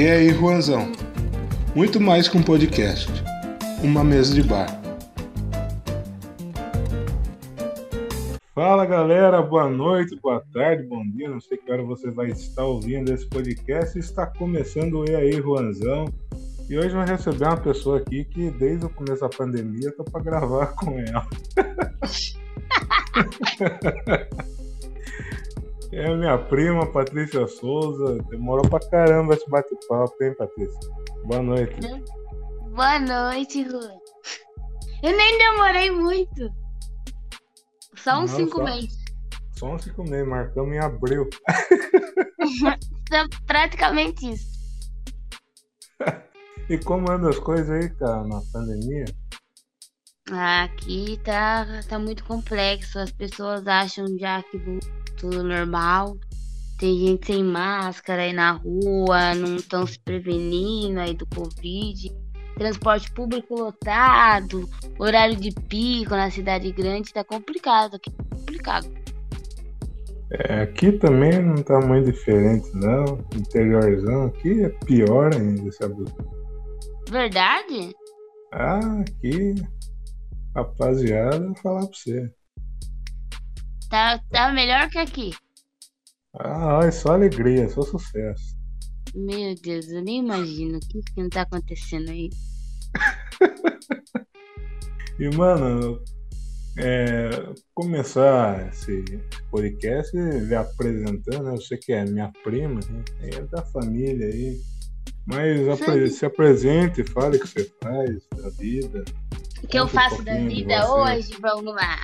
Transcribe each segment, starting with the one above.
E aí, Juanzão? Muito mais que um podcast, uma mesa de bar. Fala galera, boa noite, boa tarde, bom dia. Não sei que hora você vai estar ouvindo esse podcast. Está começando o E aí, Juanzão. E hoje vai receber uma pessoa aqui que desde o começo da pandemia tô para gravar com ela. É a minha prima, Patrícia Souza. Demorou pra caramba esse bate-papo, hein, Patrícia? Boa noite. Boa noite, Lu. Eu nem demorei muito. Só uns Não, cinco só- meses. Só uns cinco meses, marcamos em abril. Praticamente isso. E como andam as coisas aí, cara, na pandemia? Aqui tá, tá muito complexo. As pessoas acham já que voltou tudo normal. Tem gente sem máscara aí na rua, não estão se prevenindo aí do Covid. Transporte público lotado, horário de pico na cidade grande, tá complicado aqui. Complicado. É, aqui também não tá muito diferente, não. Interiorzão aqui é pior ainda, sabe? Verdade? Ah, aqui, rapaziada, vou falar pra você. Tá, tá melhor que aqui. Ah, é só alegria, só sucesso. Meu Deus, eu nem imagino o que, que não tá acontecendo aí. E, mano, é, começar esse podcast me apresentando, né? Eu sei que é minha prima, né? é da família aí. Mas apre- se apresente, fale o que você faz da vida. O que eu Conta um faço da vida você. hoje? Vamos lá.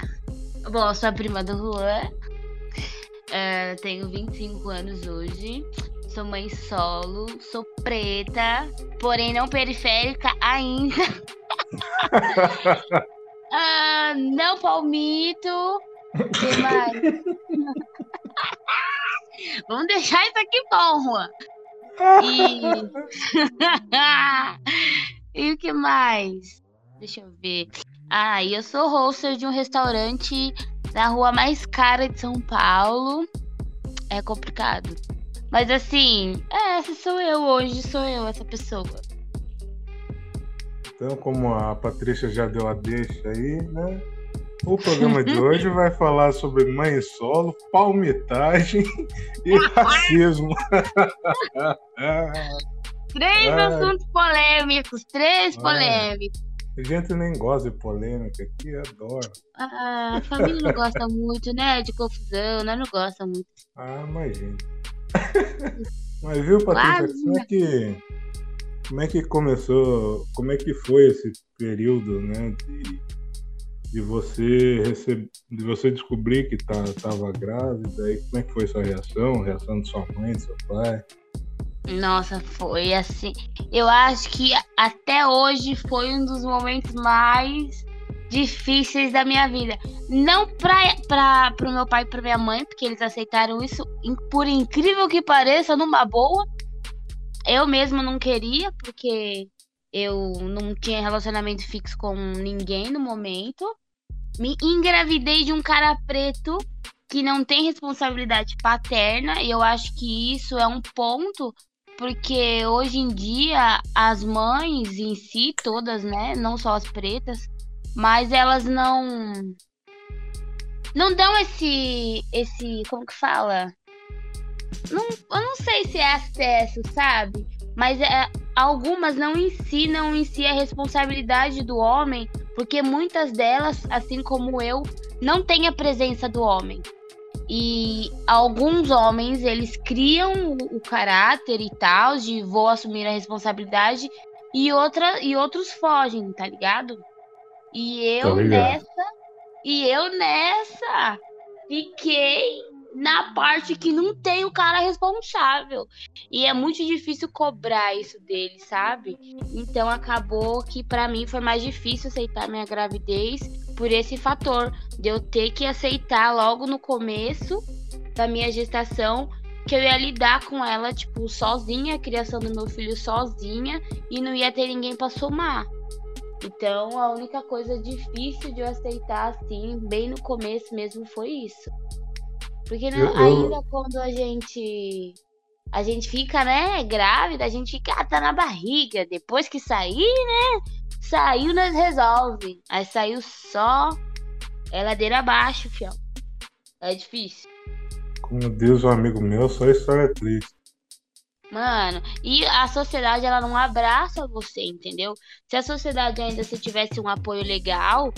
Bom, eu sou a prima do Juan. É, tenho 25 anos hoje. Sou mãe solo. Sou preta, porém não periférica ainda. Ah, não palmito. O que mais? Vamos deixar isso aqui bom, Juan. E... e o que mais? Deixa eu ver. Ah, e eu sou hoster de um restaurante na rua mais cara de São Paulo. É complicado. Mas assim, é, essa sou eu hoje, sou eu, essa pessoa. Então, como a Patrícia já deu a deixa aí, né? O programa de hoje vai falar sobre mãe solo, palmitagem e racismo. Três Ai. assuntos polêmicos, três Ai. polêmicos. A gente nem gosta de polêmica aqui, adora. Ah, a família não gosta muito, né? De confusão, né? Não gosta muito. Ah, imagina. Mas viu, Patrícia, como é que como é que começou, como é que foi esse período, né, de, de você receber, de você descobrir que tá, tava grávida, e como é que foi sua reação, a reação de sua mãe, do seu pai? Nossa, foi assim. Eu acho que até hoje foi um dos momentos mais difíceis da minha vida. Não pra, pro meu pai e pra minha mãe, porque eles aceitaram isso, por incrível que pareça, numa boa. Eu mesma não queria, porque eu não tinha relacionamento fixo com ninguém no momento. Me engravidei de um cara preto que não tem responsabilidade paterna, e eu acho que isso é um ponto porque hoje em dia as mães em si, todas, né, não só as pretas, mas elas não não dão esse esse, como que fala? Não, eu não sei se é acesso, sabe? Mas é, algumas não ensinam em si a responsabilidade do homem, porque muitas delas, assim como eu, não têm a presença do homem. E alguns homens, eles criam o, caráter e tal, de vou assumir a responsabilidade, e, outra, e outros fogem, tá ligado? E eu ligado. nessa, e eu nessa, fiquei na parte que não tem o cara responsável. E é muito difícil cobrar isso dele, sabe? Então acabou que pra mim foi mais difícil aceitar minha gravidez por esse fator de eu ter que aceitar logo no começo da minha gestação que eu ia lidar com ela, tipo, sozinha, a criação do meu filho sozinha e não ia ter ninguém pra somar. Então, a única coisa difícil de eu aceitar assim, bem no começo mesmo, foi isso. Porque não- Eu- eu- ainda quando a gente a gente fica, né, grávida, a gente fica, ah, tá na barriga. Depois que sair, né? Saiu, nós resolve. Aí saiu só é ladeira abaixo, fião. É difícil. Como diz um amigo meu, só história triste. Mano, e a sociedade ela não abraça você, entendeu? Se a sociedade ainda se tivesse um apoio legal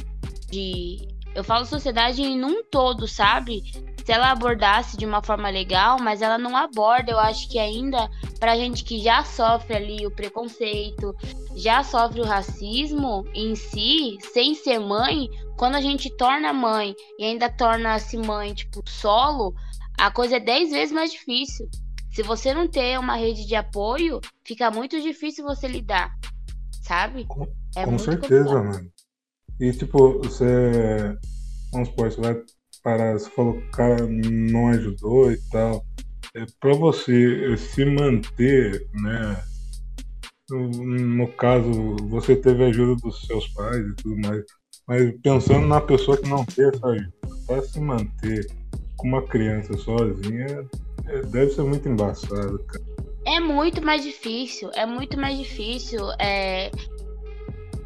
de eu falo sociedade em um todo, sabe? Se ela abordasse de uma forma legal, mas ela não aborda, eu acho que ainda pra gente que já sofre ali o preconceito, já sofre o racismo em si, sem ser mãe, quando a gente torna mãe e ainda torna-se mãe, tipo, solo, a coisa é dez vezes mais difícil. Se você não ter uma rede de apoio, fica muito difícil você lidar, sabe? Com, é com certeza, complicado. mano. E tipo, você. Vamos supor, você vai parar, você falou que o cara não ajudou e tal. É, pra você se manter, né? No caso, você teve a ajuda dos seus pais e tudo mais. Mas pensando na pessoa que não teve essa ajuda, pra se manter com uma criança sozinha, é, deve ser muito embaçado, cara. É muito mais difícil, é muito mais difícil. É...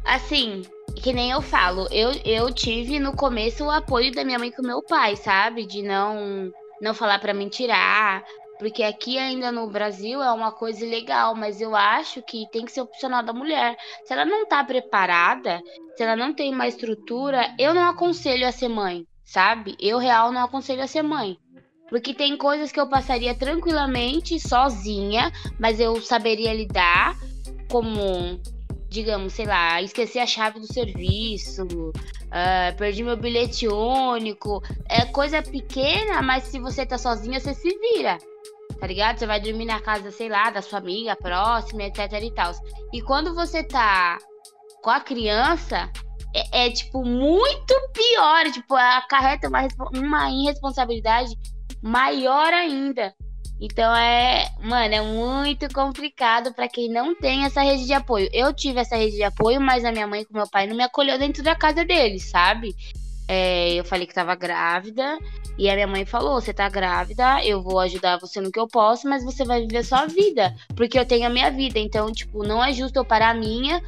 Assim, que nem eu falo, eu, eu tive no começo o apoio da minha mãe com meu pai, sabe? De não não falar para mim tirar, porque aqui ainda no Brasil é uma coisa legal, mas eu acho que tem que ser opcional da mulher. Se ela não tá preparada, se ela não tem uma estrutura, eu não aconselho a ser mãe, sabe? Eu real não aconselho a ser mãe. Porque tem coisas que eu passaria tranquilamente sozinha, mas eu saberia lidar, como digamos, sei lá, esqueci a chave do serviço, uh, perdi meu bilhete único. É coisa pequena, mas se você tá sozinha, você se vira. Tá ligado? Você vai dormir na casa, sei lá, da sua amiga próxima, etc e tal. E quando você tá com a criança, é, é tipo muito pior. Tipo, acarreta uma, uma irresponsabilidade maior ainda. Então é, mano, é muito complicado para quem não tem essa rede de apoio. Eu tive essa rede de apoio, mas a minha mãe com meu pai não me acolheu dentro da casa deles, sabe? É, eu falei que tava grávida e a minha mãe falou: "Você tá grávida, eu vou ajudar você no que eu posso, mas você vai viver sua vida, porque eu tenho a minha vida. Então, tipo, não é justo eu parar a minha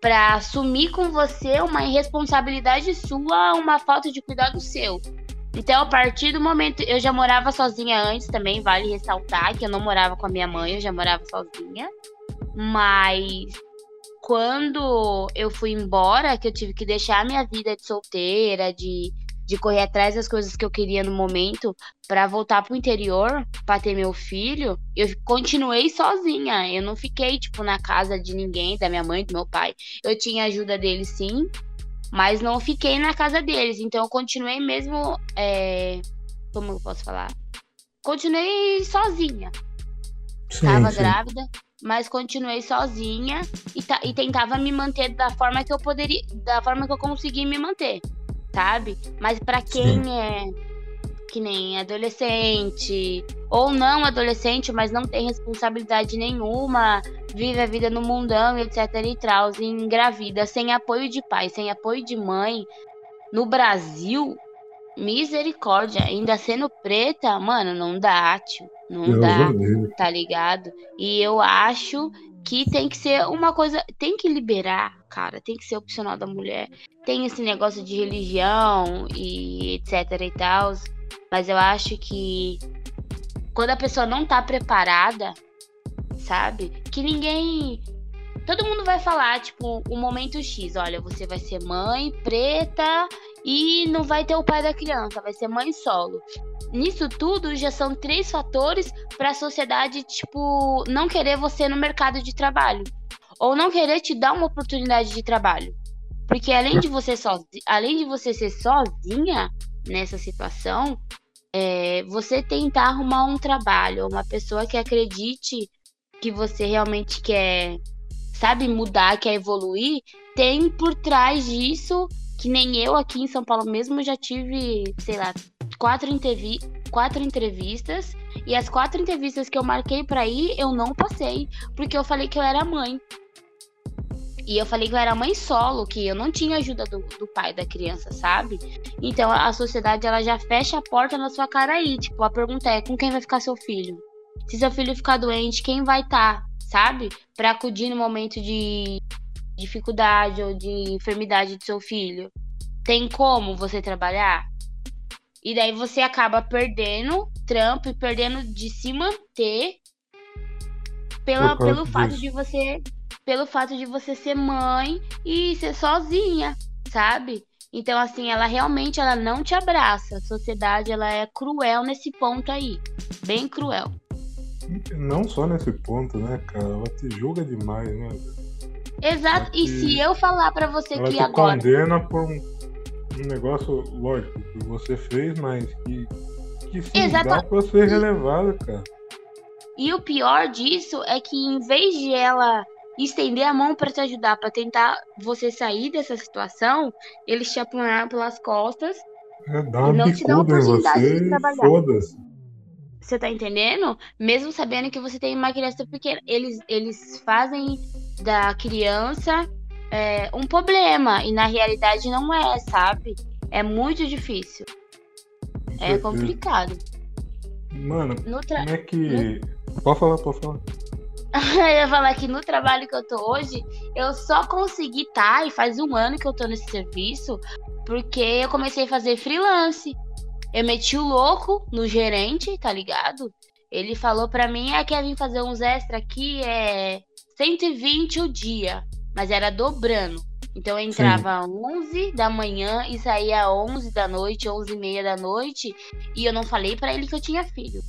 para assumir com você uma irresponsabilidade sua, uma falta de cuidado seu. Então, a partir do momento. Eu já morava sozinha antes também, vale ressaltar que eu não morava com a minha mãe, eu já morava sozinha. Mas quando eu fui embora, que eu tive que deixar a minha vida de solteira, de, de correr atrás das coisas que eu queria no momento, para voltar pro interior, para ter meu filho, eu continuei sozinha. Eu não fiquei, tipo, na casa de ninguém, da minha mãe, do meu pai. Eu tinha ajuda dele sim, mas não fiquei na casa deles. Então eu continuei mesmo. É... Como eu posso falar? Continuei sozinha. Sim, Tava sim. grávida, mas continuei sozinha e, e tentava me manter da forma que eu poderia. Da forma que eu consegui me manter. Sabe? Mas para quem sim. é que nem adolescente, ou não adolescente, mas não tem responsabilidade nenhuma, vive a vida no mundão, etc e tal, engravida, sem apoio de pai, sem apoio de mãe, no Brasil, misericórdia, ainda sendo preta, mano, não dá, tio, não Deus dá, tá ligado? E eu acho que tem que ser uma coisa, tem que liberar, cara, tem que ser opcional da mulher. Tem esse negócio de religião e etc e tal, mas eu acho que quando a pessoa não tá preparada, sabe? Que ninguém. Todo mundo vai falar, tipo, o momento X, olha, você vai ser mãe preta e não vai ter o pai da criança, vai ser mãe solo. Nisso tudo já são três fatores para a sociedade, tipo, não querer você no mercado de trabalho ou não querer te dar uma oportunidade de trabalho. Porque além de você sozinha, além de você ser sozinha nessa situação, é, você tentar arrumar um trabalho, uma pessoa que acredite que você realmente quer, sabe, mudar, quer evoluir, tem por trás disso, que nem eu aqui em São Paulo mesmo já tive, sei lá, quatro, entrevi quatro entrevistas. E as quatro entrevistas que eu marquei para ir, eu não passei, porque eu falei que eu era mãe. E eu falei que eu era mãe solo, que eu não tinha ajuda do, do pai da criança, sabe? Então a sociedade ela já fecha a porta na sua cara aí. Tipo, a pergunta é: com quem vai ficar seu filho? Se seu filho ficar doente, quem vai estar, tá, sabe? Para acudir no momento de dificuldade ou de enfermidade do seu filho. Tem como você trabalhar? E daí você acaba perdendo trampo e perdendo de se manter pela, pelo fato de você pelo fato de você ser mãe e ser sozinha, sabe? Então assim, ela realmente ela não te abraça. A sociedade ela é cruel nesse ponto aí, bem cruel. Não só nesse ponto, né, cara? Ela te julga demais, né? Exato. Te... E se eu falar para você ela que te agora condena por um, um negócio lógico que você fez, mas que que sim, Exato. dá pra ser relevado, cara. E o pior disso é que em vez de ela estender a mão para te ajudar, para tentar você sair dessa situação, eles te apunharam pelas costas é, dá e não te dão oportunidade você, de trabalhar. Você tá entendendo? Mesmo sabendo que você tem uma criança pequena, eles, eles fazem da criança é, um problema e na realidade não é, sabe? É muito difícil. É complicado. Mano, tra... como é que. No... Pode falar, pode falar. eu ia falar que no trabalho que eu tô hoje, eu só consegui estar, tá, e faz um ano que eu tô nesse serviço, porque eu comecei a fazer freelance. Eu meti o louco no gerente, tá ligado? Ele falou pra mim, ah, quer vir fazer uns extra aqui, é 120 o dia, mas era dobrando. Então eu entrava às 11 da manhã e saía às 11 da noite, 11 e meia da noite, e eu não falei para ele que eu tinha filho.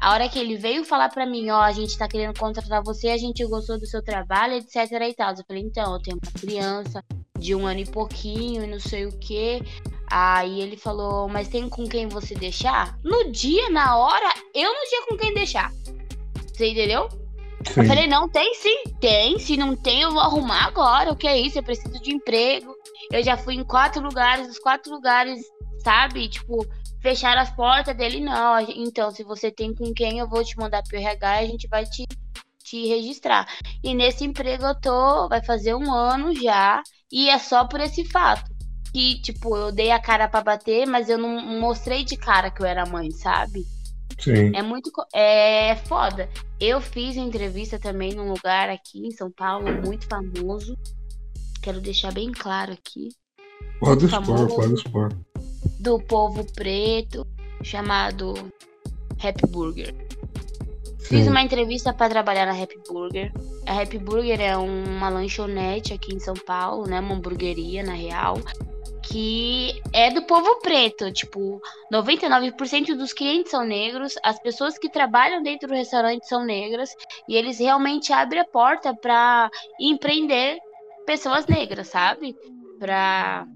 A hora que ele veio falar para mim, ó, oh, a gente tá querendo contratar você, a gente gostou do seu trabalho, etc e tal. Eu falei, então, eu tenho uma criança de um ano e pouquinho e não sei o que. Aí ele falou, mas tem com quem você deixar? No dia, na hora, eu não tinha com quem deixar. Você entendeu? Sim. Eu falei, não, tem sim, tem. Se não tem, eu vou arrumar agora. O que é isso? Eu preciso de emprego. Eu já fui em quatro lugares, os quatro lugares, sabe? Tipo, fecharam as portas dele, não. Então, se você tem com quem, eu vou te mandar pro RH e a gente vai te, te registrar. E nesse emprego eu tô, vai fazer um ano já, e é só por esse fato. Que, tipo, eu dei a cara para bater, mas eu não mostrei de cara que eu era mãe, sabe? Sim. É muito. É foda. Eu fiz entrevista também num lugar aqui em São Paulo, muito famoso. Quero deixar bem claro aqui. Pode expor, pode expor. Do povo preto, chamado Happy Burger. Sim. Fiz uma entrevista para trabalhar na Happy Burger. A Happy Burger é uma lanchonete aqui em São Paulo, né? Uma hamburgueria, na real que é do povo preto. Tipo, 99% dos clientes são negros, as pessoas que trabalham dentro do restaurante são negras, e eles realmente abrem a porta para empreender pessoas negras, sabe? Para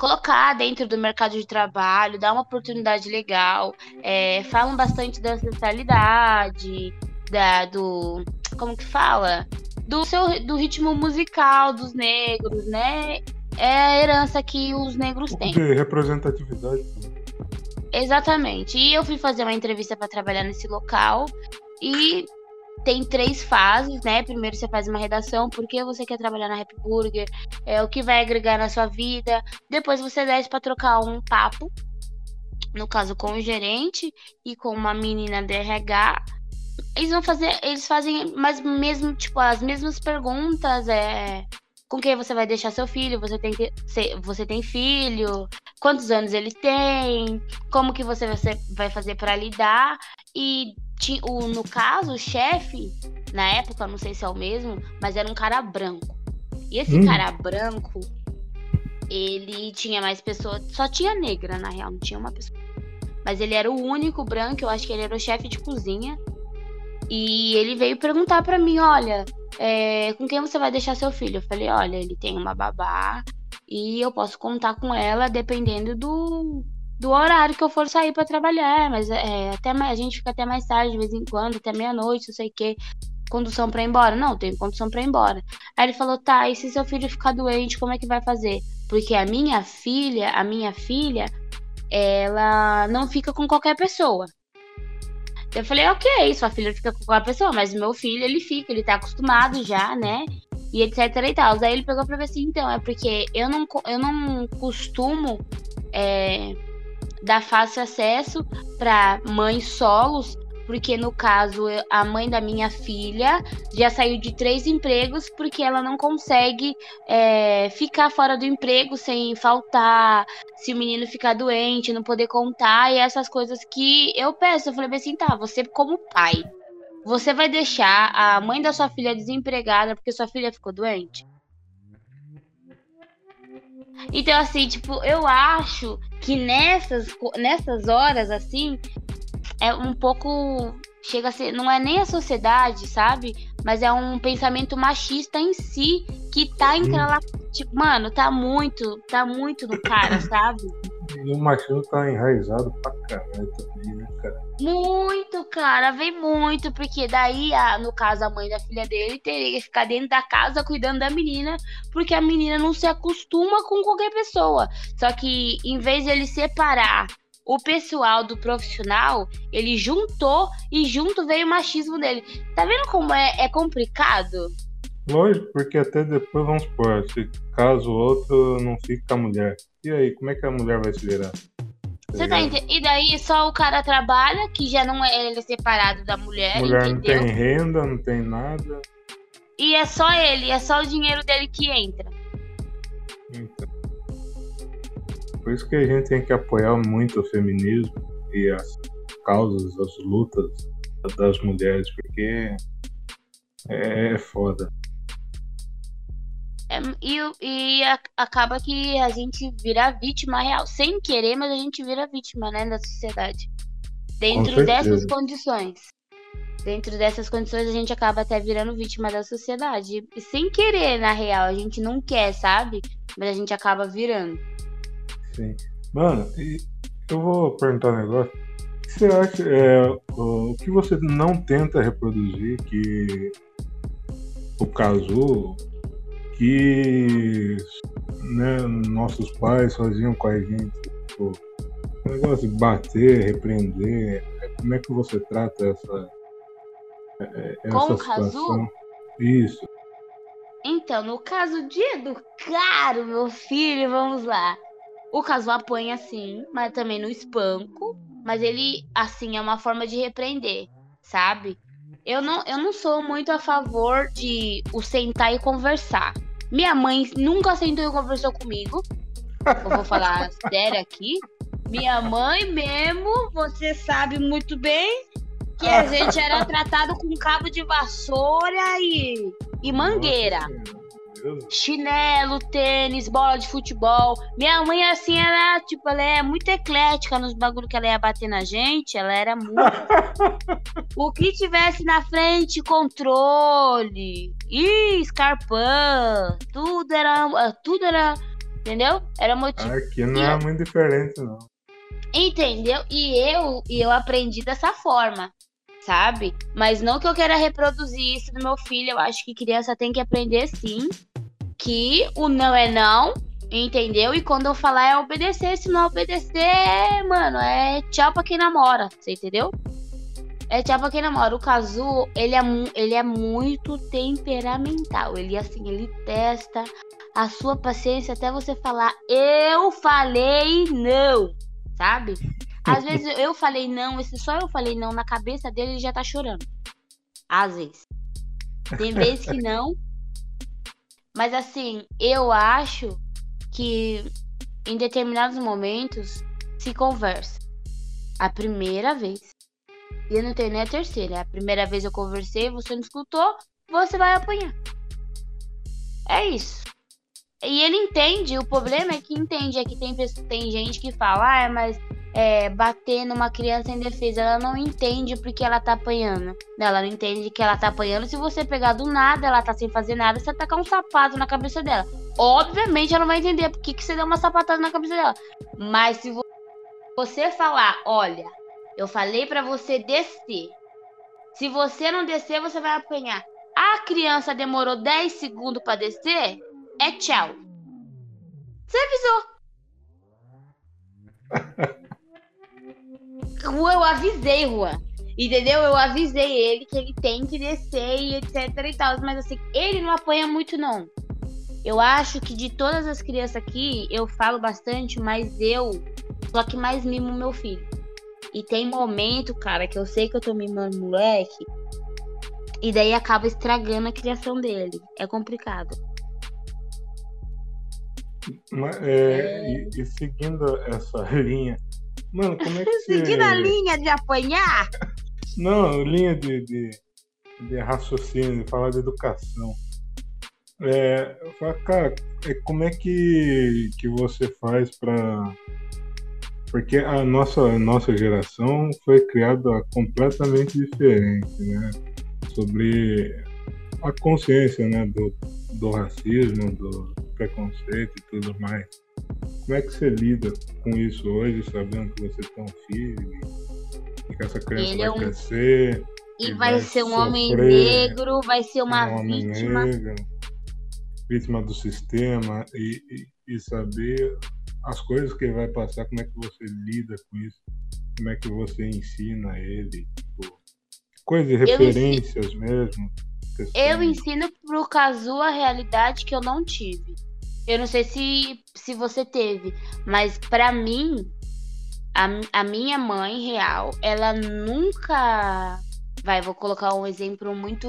colocar dentro do mercado de trabalho, dar uma oportunidade legal. É, falam bastante da ancestralidade, da, do. Como que fala? Do, seu, do ritmo musical dos negros, né? é a herança que os negros têm. De representatividade. Exatamente. E eu fui fazer uma entrevista para trabalhar nesse local e tem três fases, né? Primeiro você faz uma redação, por que você quer trabalhar na Happy Burger, é o que vai agregar na sua vida. Depois você desce para trocar um papo, no caso com o gerente e com uma menina de RH. Eles vão fazer, eles fazem mas mesmo tipo as mesmas perguntas, é com quem você vai deixar seu filho, você tem você tem filho, quantos anos ele tem, como que você vai fazer para lidar e o, no caso o chefe na época não sei se é o mesmo, mas era um cara branco. E esse hum. cara branco ele tinha mais pessoas, só tinha negra na real, não tinha uma pessoa. Mas ele era o único branco, eu acho que ele era o chefe de cozinha. E ele veio perguntar para mim, olha, é, com quem você vai deixar seu filho? Eu falei, olha, ele tem uma babá e eu posso contar com ela dependendo do, do horário que eu for sair para trabalhar. Mas é, até a gente fica até mais tarde, de vez em quando, até meia-noite, não sei o quê. Condução para ir embora? Não, tenho condução para ir embora. Aí ele falou, tá, e se seu filho ficar doente, como é que vai fazer? Porque a minha filha, a minha filha, ela não fica com qualquer pessoa. Eu falei, ok, sua filha fica com a pessoa, mas meu filho, ele fica, ele tá acostumado já, né? E etc e tal. Aí ele pegou pra ver assim, então, é porque eu não, eu não costumo é, dar fácil acesso para mães solos, porque no caso a mãe da minha filha já saiu de três empregos porque ela não consegue é, ficar fora do emprego sem faltar, se o menino ficar doente, não poder contar e essas coisas que eu peço. Eu falei assim, tá, você como pai, você vai deixar a mãe da sua filha desempregada porque sua filha ficou doente? Então, assim, tipo, eu acho que nessas, nessas horas, assim, é um pouco. Chega a ser. Não é nem a sociedade, sabe? Mas é um pensamento machista em si que tá entrando lá. Tipo, mano, tá muito. Tá muito no cara, sabe? E o machismo tá enraizado pra caralho também, né, cara? Muito, cara, vem muito, porque daí, a, no caso, a mãe da filha dele teria que ficar dentro da casa cuidando da menina, porque a menina não se acostuma com qualquer pessoa. Só que, em vez de ele separar o pessoal do profissional, ele juntou e junto veio o machismo dele. Tá vendo como é, é complicado? Lógico, porque até depois, vamos supor, se caso o outro não fica a mulher. E aí, como é que a mulher vai se virar? Você tá ent... E daí só o cara trabalha, que já não é ele é separado da mulher. Mulher entendeu? não tem renda, não tem nada. E é só ele, é só o dinheiro dele que entra. Então. Por isso que a gente tem que apoiar muito o feminismo e as causas, as lutas das mulheres, porque é, é foda. É, e, e a, acaba que a gente vira vítima real. Sem querer, mas a gente vira vítima, né, da sociedade. Dentro dessas condições. Dentro dessas condições, a gente acaba até virando vítima da sociedade. E sem querer, na real. A gente não quer, sabe? Mas a gente acaba virando. Sim. Mano, eu vou perguntar um negócio. Você acha? É, o que você não tenta reproduzir que o caso que né, nossos pais faziam com a gente. Tipo, o negócio de bater, repreender. Como é que você trata essa, é, é, essa com situação? Isso. Então, no caso de educar o meu filho, vamos lá. O caso apanha sim, mas também no espanco. Mas ele, assim, é uma forma de repreender, sabe? Eu não, eu não sou muito a favor de o sentar e conversar. Minha mãe nunca sentou e conversou comigo. Eu vou falar sério aqui. Minha mãe mesmo, você sabe muito bem que a gente era tratado com cabo de vassoura e, e mangueira. Chinelo, tênis, bola de futebol. Minha mãe, assim, era, tipo, ela é muito eclética nos bagulhos que ela ia bater na gente. Ela era muito. o que tivesse na frente, controle. Ih, escarpão. Tudo era. Tudo era. Entendeu? Era motivo. Aqui não é muito diferente, não. Entendeu? E eu, e eu aprendi dessa forma sabe? Mas não que eu queira reproduzir isso no meu filho. Eu acho que criança tem que aprender sim que o não é não, entendeu? E quando eu falar é obedecer, se não obedecer, mano, é tchau pra quem namora, você entendeu? É tchau pra quem namora. O Kazu, ele é, ele é muito temperamental. Ele, assim, ele testa a sua paciência até você falar, eu falei não, sabe? Às vezes eu falei não, esse só eu falei não na cabeça dele, ele já tá chorando. Às vezes. Tem vezes que não, mas assim, eu acho que em determinados momentos se conversa. A primeira vez. E eu não tenho nem a terceira. A primeira vez eu conversei, você não escutou, você vai apanhar. É isso. E ele entende, o problema é que entende, é que tem, tem gente que fala, ah, mas é, bater numa criança indefesa. Ela não entende porque ela tá apanhando. Ela não entende que ela tá apanhando. Se você pegar do nada, ela tá sem fazer nada, você tacar um sapato na cabeça dela. Obviamente ela não vai entender por que, que você deu uma sapatada na cabeça dela. Mas se você falar, olha, eu falei para você descer. Se você não descer, você vai apanhar. A criança demorou 10 segundos para descer, é tchau. Você avisou. eu avisei, Juan. Entendeu? Eu avisei ele que ele tem que descer e etc e tal. Mas assim, ele não apanha muito, não. Eu acho que de todas as crianças aqui, eu falo bastante, mas eu só que mais mimo meu filho. E tem momento, cara, que eu sei que eu tô mimando moleque. E daí acaba estragando a criação dele. É complicado. É, e, e, seguindo essa linha. Mano, como é que você. seguindo a linha de apanhar? Não, linha de, de, de raciocínio, de falar de educação. É, cara, é, como é que, que você faz para porque a nossa, a nossa geração foi criada completamente diferente, né? Sobre a consciência né? do, do racismo, do preconceito e tudo mais. Como é que você lida com isso hoje, sabendo que você tem um filho e que essa criança Ele vai é um... crescer? E, vai, vai, ser um homem negro, vai ser uma um vítima. Negro, vítima do sistema e, e, e saber as coisas que ele vai passar, como é que você lida com isso? Como é que você ensina ele? Tipo, coisas referências ensino, mesmo? Eu ensino pro Kazu a realidade que eu não tive. Eu não sei se, se você teve, mas para mim, a, a minha mãe real, ela nunca Vai, vou colocar um exemplo muito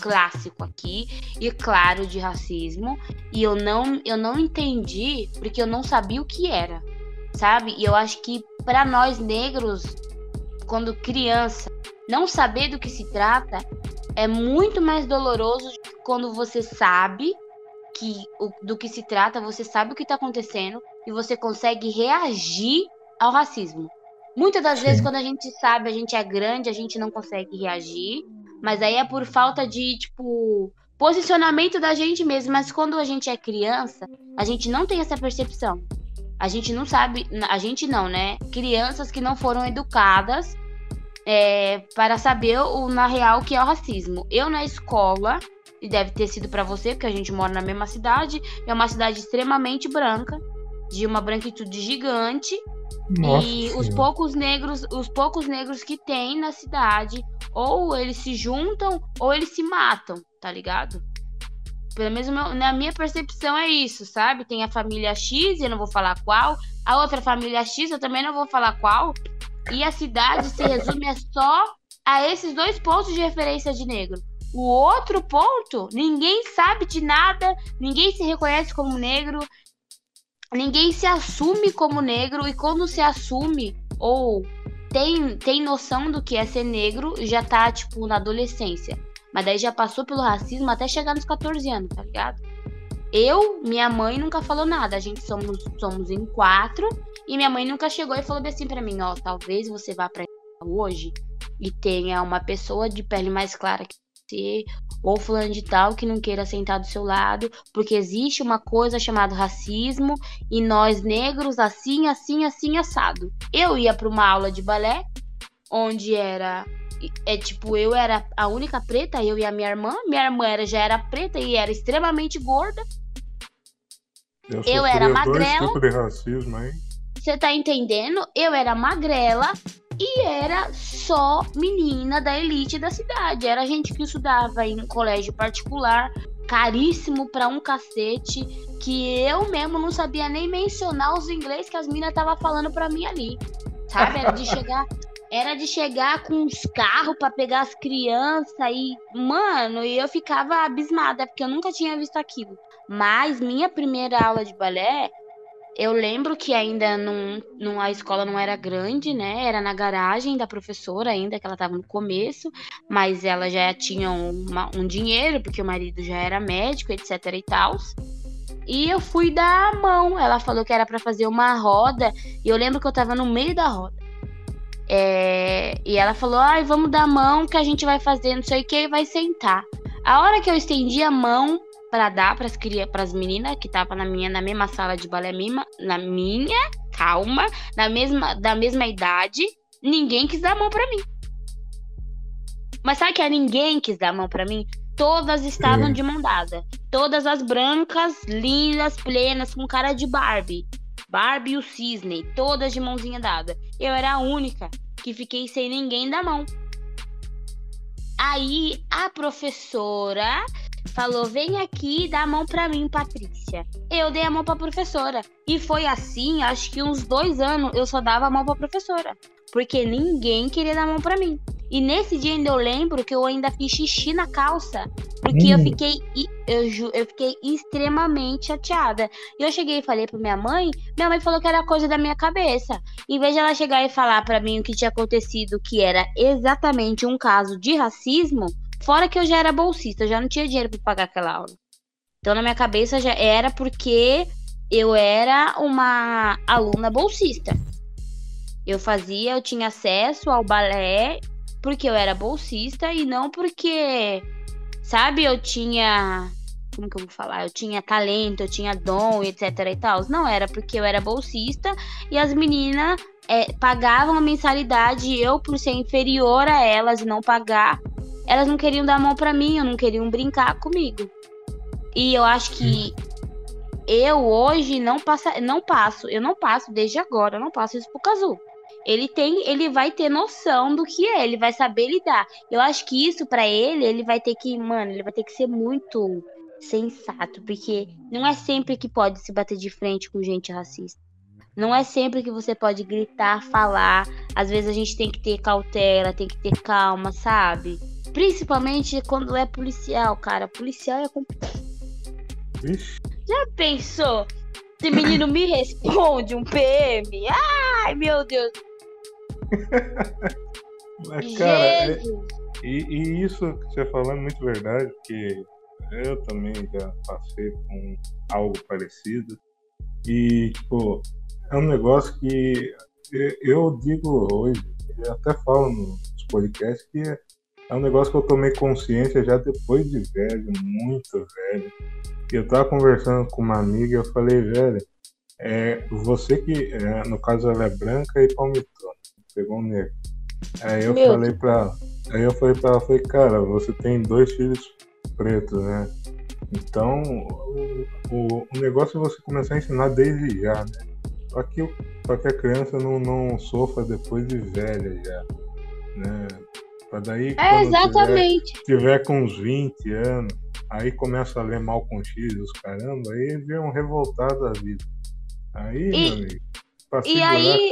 clássico aqui e claro de racismo. E eu não, eu não entendi porque eu não sabia o que era, sabe? E eu acho que para nós negros, quando criança, não saber do que se trata é muito mais doloroso quando você sabe que o, do que se trata, você sabe o que está acontecendo e você consegue reagir ao racismo. Muitas das Sim. vezes, quando a gente sabe, a gente é grande, a gente não consegue reagir. Mas aí é por falta de, tipo, posicionamento da gente mesmo. Mas quando a gente é criança, a gente não tem essa percepção. A gente não sabe, a gente não, né? Crianças que não foram educadas é, para saber o, na real o que é o racismo. Eu na escola, e deve ter sido para você, porque a gente mora na mesma cidade, é uma cidade extremamente branca, de uma branquitude gigante. Nossa e os poucos negros, os poucos negros que tem na cidade, ou eles se juntam ou eles se matam, tá ligado? Pelo menos na minha percepção é isso, sabe? Tem a família X, eu não vou falar qual. A outra família X, eu também não vou falar qual. E a cidade se resume só a esses dois pontos de referência de negro. O outro ponto, ninguém sabe de nada, ninguém se reconhece como negro, ninguém se assume como negro e quando se assume ou tem, tem noção do que é ser negro, já tá, tipo, na adolescência. Mas daí já passou pelo racismo até chegar nos 14 anos, tá ligado? Eu, minha mãe nunca falou nada. A gente somos, somos em quatro. E minha mãe nunca chegou e falou assim para mim: Ó, talvez você vá pra hoje e tenha uma pessoa de pele mais clara que você, ou fulano de tal que não queira sentar do seu lado, porque existe uma coisa chamada racismo e nós negros assim, assim, assim assado. Eu ia para uma aula de balé onde era é tipo, eu era a única preta, eu e a minha irmã. Minha irmã era, já era preta e era extremamente gorda. Eu, eu era magrela. Você tá entendendo? Eu era magrela e era só menina da elite da cidade. Era gente que estudava em colégio particular, caríssimo pra um cacete, que eu mesmo não sabia nem mencionar os inglês que as minas estavam falando pra mim ali. Sabe? Era de chegar. Era de chegar com os carros para pegar as crianças e, mano, eu ficava abismada, porque eu nunca tinha visto aquilo. Mas minha primeira aula de balé eu lembro que ainda não, a escola não era grande, né? Era na garagem da professora ainda, que ela estava no começo, mas ela já tinha uma, um dinheiro, porque o marido já era médico, etc e tal. E eu fui dar a mão. Ela falou que era para fazer uma roda, e eu lembro que eu estava no meio da roda. É, e ela falou: ai, vamos dar a mão que a gente vai fazer, não sei o que, e vai sentar. A hora que eu estendi a mão, para dar para as para as meninas que tava na minha na mesma sala de balé mima, na minha, calma, na mesma da mesma idade, ninguém quis dar a mão para mim. Mas sabe que a ninguém quis dar a mão para mim? Todas estavam hum. de mão dada. Todas as brancas, lindas, plenas, com cara de Barbie. Barbie e o cisne, todas de mãozinha dada. Eu era a única que fiquei sem ninguém dar mão. Aí a professora falou: vem aqui e dá a mão pra mim, Patrícia. Eu dei a mão pra professora. E foi assim, acho que uns dois anos eu só dava a mão pra professora. porque ninguém queria dar a mão para mim. E nesse dia ainda eu lembro que eu ainda fiz xixi na calça. Porque hum. eu fiquei eu, eu fiquei extremamente chateada. E eu cheguei e falei pra minha mãe, minha mãe falou que era coisa da minha cabeça. Em vez de ela chegar e falar para mim o que tinha acontecido, que era exatamente um caso de racismo, fora que eu já era bolsista, eu já não tinha dinheiro para pagar aquela aula. Então na minha cabeça já era porque eu era uma aluna bolsista. Eu fazia, eu tinha acesso ao balé porque eu era bolsista e não porque, sabe, eu tinha. Como que eu vou falar? Eu tinha talento, eu tinha dom, etc e tal. Não, era porque eu era bolsista e as meninas é, pagavam a mensalidade e eu, por ser inferior a elas e não pagar, elas não queriam dar a mão para mim, não queriam brincar comigo. E eu acho que eu hoje não, passa, não passo, eu não passo desde agora, eu não passo isso pro Cazu ele tem, ele vai ter noção do que é, ele vai saber lidar. Eu acho que isso para ele, ele vai ter que, mano, ele vai ter que ser muito sensato, porque não é sempre que pode se bater de frente com gente racista. Não é sempre que você pode gritar, falar. Às vezes a gente tem que ter cautela, tem que ter calma, sabe? Principalmente quando é policial, cara. Policial é complicado. Já pensou? Se menino me responde um PM? Ai, meu Deus. Mas, cara, é, e, e, isso que você falou é muito verdade, porque eu também já passei com algo parecido. E, tipo, é um negócio que eu digo hoje, eu até falo nos podcasts, que é um negócio que eu tomei consciência já depois de velho, muito velho. E eu tava conversando com uma amiga e eu falei, velho, é, você que, é, no caso, ela é branca e palmitona pegou um negro. Aí eu Meu falei pra. Aí eu falei pra ela, falei, cara, você tem dois filhos pretos, né? Então o, o, o negócio é você começar a ensinar desde já, né? Pra que, pra que a criança não, não sofra depois de velha já. Né? Pra daí. É, exatamente. Tiver, tiver com uns 20 anos, aí começa a ler mal com X, os caramba, aí vê um revoltado da vida. Aí, e... meu amigo e aí,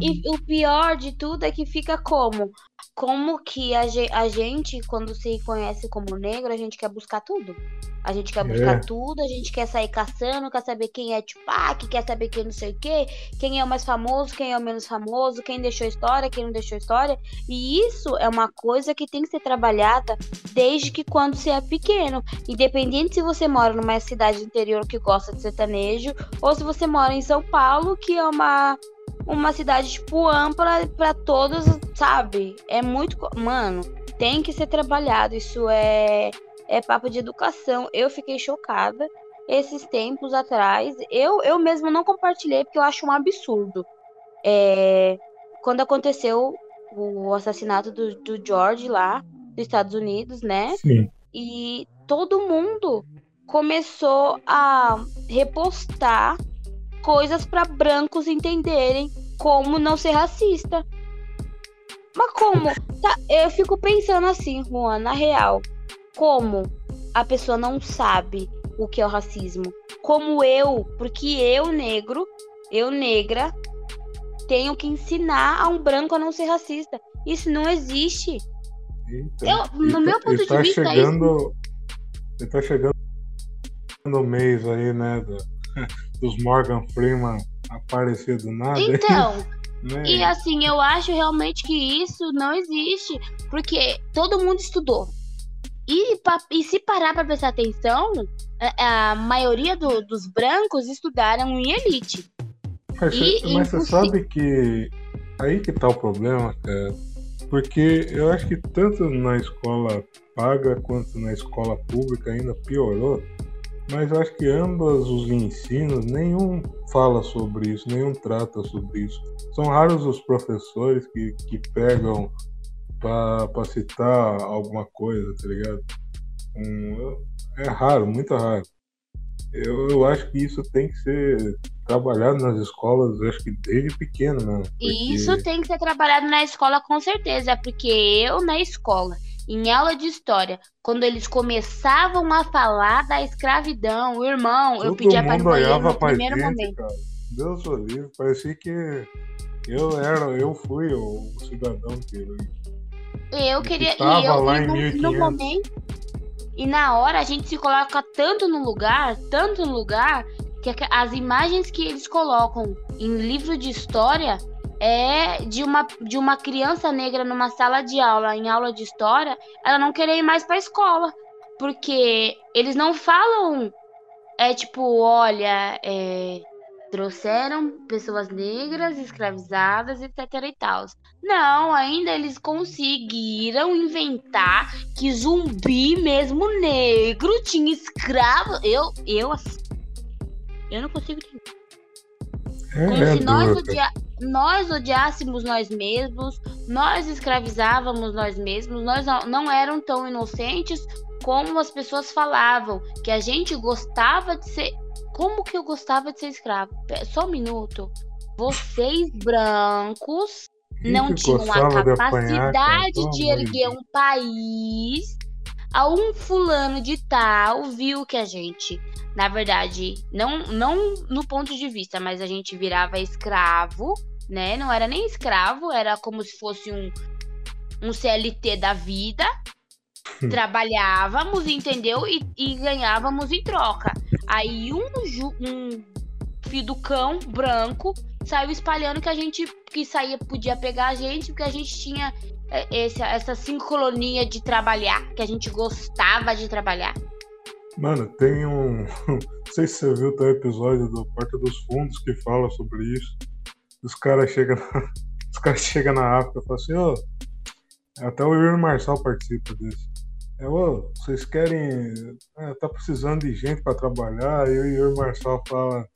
e o pior de tudo é que fica como? Como que a, a gente, quando se conhece como negro, a gente quer buscar tudo. A gente quer buscar é. tudo, a gente quer sair caçando, quer saber quem é Tupac, quer saber quem não sei o quê, quem é o mais famoso, quem é o menos famoso, quem deixou história, quem não deixou história. E isso é uma coisa que tem que ser trabalhada desde que quando você é pequeno. Independente se você mora numa cidade interior que gosta de sertanejo, ou se você mora em São Paulo, que é uma uma cidade, tipo, ampla para todos, sabe? É muito. Mano, tem que ser trabalhado. Isso é, é papo de educação. Eu fiquei chocada esses tempos atrás. Eu, eu mesmo não compartilhei porque eu acho um absurdo. É, quando aconteceu o assassinato do, do George lá, dos Estados Unidos, né? Sim. E todo mundo começou a repostar coisas para brancos entenderem como não ser racista. Mas como? Tá, eu fico pensando assim, Juan, na real. Como a pessoa não sabe o que é o racismo? Como eu, porque eu, negro, eu, negra, tenho que ensinar a um branco a não ser racista. Isso não existe. Eita, eu, no tá, meu ponto de tá vista. Chegando, isso... Ele tá chegando no mês aí, né? Do, dos Morgan Freeman aparecer do nada. Então, né? e assim, eu acho realmente que isso não existe, porque todo mundo estudou. E, e se parar para prestar atenção, a, a maioria do, dos brancos estudaram em elite. Mas, e, mas você sabe que aí que tá o problema, cara. Porque eu acho que tanto na escola paga quanto na escola pública ainda piorou mas acho que ambos os ensinos, nenhum fala sobre isso, nenhum trata sobre isso. São raros os professores que, que pegam para citar alguma coisa, tá ligado? Um, é raro, muito raro. Eu, eu acho que isso tem que ser trabalhado nas escolas, acho que desde pequeno, né? Porque... Isso tem que ser trabalhado na escola com certeza, porque eu na escola em aula de história, quando eles começavam a falar da escravidão, o irmão, Todo eu pedia para ir no primeiro momento. Cara. Deus o livre, parecia que Eu era, eu fui o cidadão que. Eu queria. E eu, lá e no, no momento. E na hora a gente se coloca tanto no lugar, tanto no lugar, que as imagens que eles colocam em livro de história é de uma, de uma criança negra numa sala de aula, em aula de história, ela não querer ir mais para escola. Porque eles não falam, é tipo, olha, é, trouxeram pessoas negras, escravizadas, etc e tal. Não, ainda eles conseguiram inventar que zumbi mesmo negro tinha escravo. Eu, eu, eu não consigo entender. Como é se nós, odia nós odiássemos nós mesmos, nós escravizávamos nós mesmos, nós não, eram tão inocentes como as pessoas falavam, que a gente gostava de ser. Como que eu gostava de ser escravo? Só um minuto. Vocês brancos não tinham a capacidade de, de erguer um país a um fulano de tal viu que a gente, na verdade, não, não no ponto de vista, mas a gente virava escravo, né? Não era nem escravo, era como se fosse um, um CLT da vida. Hum. Trabalhávamos, entendeu? E, e, ganhávamos em troca. Aí um, um do cão branco saiu espalhando que a gente que saía podia pegar a gente, porque a gente tinha é, essa, essa sincronia de trabalhar, que a gente gostava de trabalhar. Mano, tem um. Não sei se você viu o episódio do Porta dos Fundos que fala sobre isso. Os caras chegam na... Os caras chegam na África e falam assim, ô. Oh... Até o Yuri Marçal participa disso. É, ô, vocês querem. É, tá precisando de gente para trabalhar. E o Yuri Marçal fala,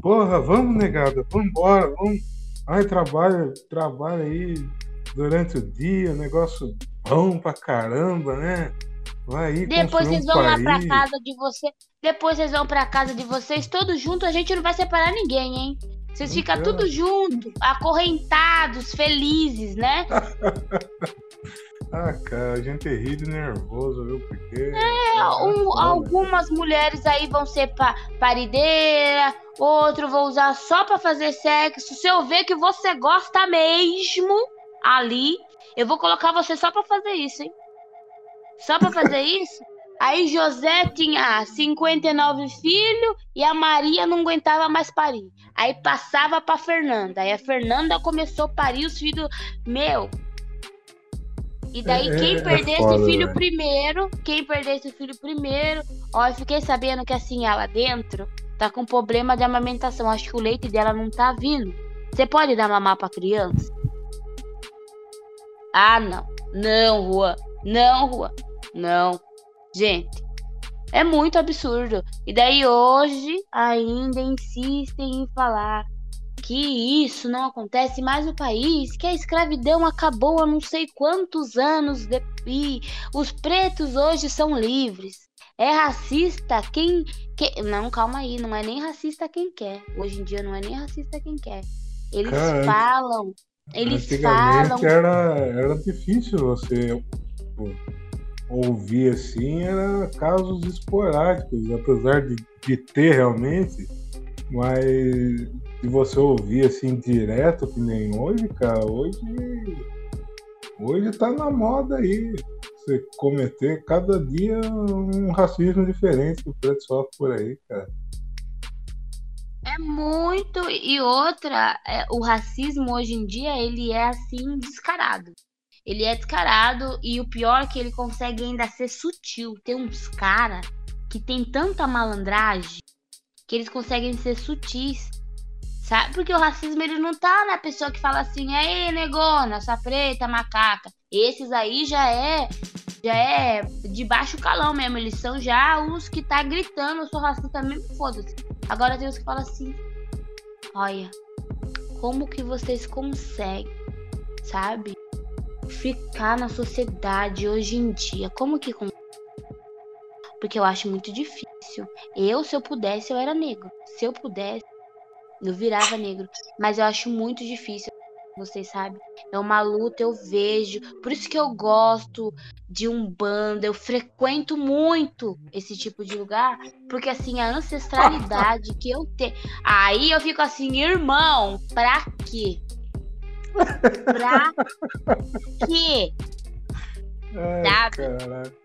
porra, vamos, negada, vamos embora, vamos. Ai, trabalha, trabalha aí durante o dia, negócio bom pra caramba, né? Vai aí, Depois vocês vão um lá pra casa de você. Depois vocês vão pra casa de vocês, todos juntos, a gente não vai separar ninguém, hein? Vocês ficam então. tudo junto, acorrentados, felizes, né? ah, cara, a gente ri de nervoso, viu? Porque. É, um, algumas mulheres aí vão ser pa parideira, outro vão usar só pra fazer sexo. Se eu ver que você gosta mesmo, ali. Eu vou colocar você só para fazer isso, hein? Só para fazer isso? Aí José tinha 59 filhos e a Maria não aguentava mais parir. Aí passava para Fernanda. Aí a Fernanda começou a parir os filhos. Meu. E daí é, quem é perdesse é filho véio. primeiro, quem perdesse filho primeiro, ó, eu fiquei sabendo que assim ela dentro tá com problema de amamentação. Acho que o leite dela não tá vindo. Você pode dar mamar para criança? Ah, não. Não, Juan. Não, Juan. Não. Gente, é muito absurdo. E daí hoje ainda insistem em falar isso não acontece mais no país, que a escravidão acabou há não sei quantos anos de... e os pretos hoje são livres. É racista quem, quem. Não, calma aí, não é nem racista quem quer. Hoje em dia não é nem racista quem quer. Eles Caramba. falam eles falam. Era, era difícil você ouvir assim, era casos esporádicos, apesar de, de ter realmente, mas se você ouvir assim direto, que nem hoje, cara, hoje. Hoje tá na moda aí. Você cometer cada dia um racismo diferente que o preto sofre por aí, cara. É muito. E outra, é, o racismo hoje em dia, ele é assim, descarado. Ele é descarado e o pior é que ele consegue ainda ser sutil. Tem uns caras que tem tanta malandragem que eles conseguem ser sutis. Sabe? Porque o racismo ele não tá na pessoa que fala assim, aí, negona, sua preta, macaca. Esses aí já é já é de baixo calão mesmo. Eles são já os que tá gritando, eu sou racista mesmo, foda-se. Agora tem os que falam assim: olha, como que vocês conseguem, sabe? Ficar na sociedade hoje em dia. Como que Porque eu acho muito difícil. Eu, se eu pudesse, eu era negro. Se eu pudesse, eu virava negro. Mas eu acho muito difícil vocês sabem. É uma luta, eu vejo. Por isso que eu gosto de um bando, eu frequento muito esse tipo de lugar, porque assim, a ancestralidade que eu tenho. Aí eu fico assim, irmão, pra quê? Pra quê? Ai, Sabe?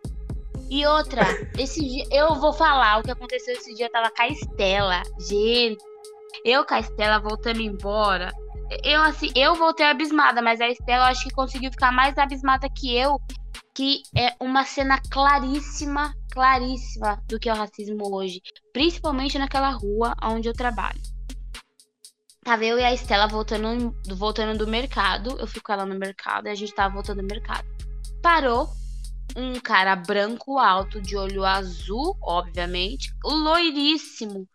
E outra, esse dia, eu vou falar o que aconteceu esse dia. Eu tava com a Estela. Gente, eu com a Estela voltando embora. Eu, assim, eu voltei abismada, mas a Estela acho que conseguiu ficar mais abismada que eu. Que é uma cena claríssima, claríssima do que é o racismo hoje. Principalmente naquela rua onde eu trabalho. Tava eu e a Estela voltando, voltando do mercado. Eu fico com ela no mercado e a gente tava voltando do mercado. Parou um cara branco, alto, de olho azul, obviamente, loiríssimo,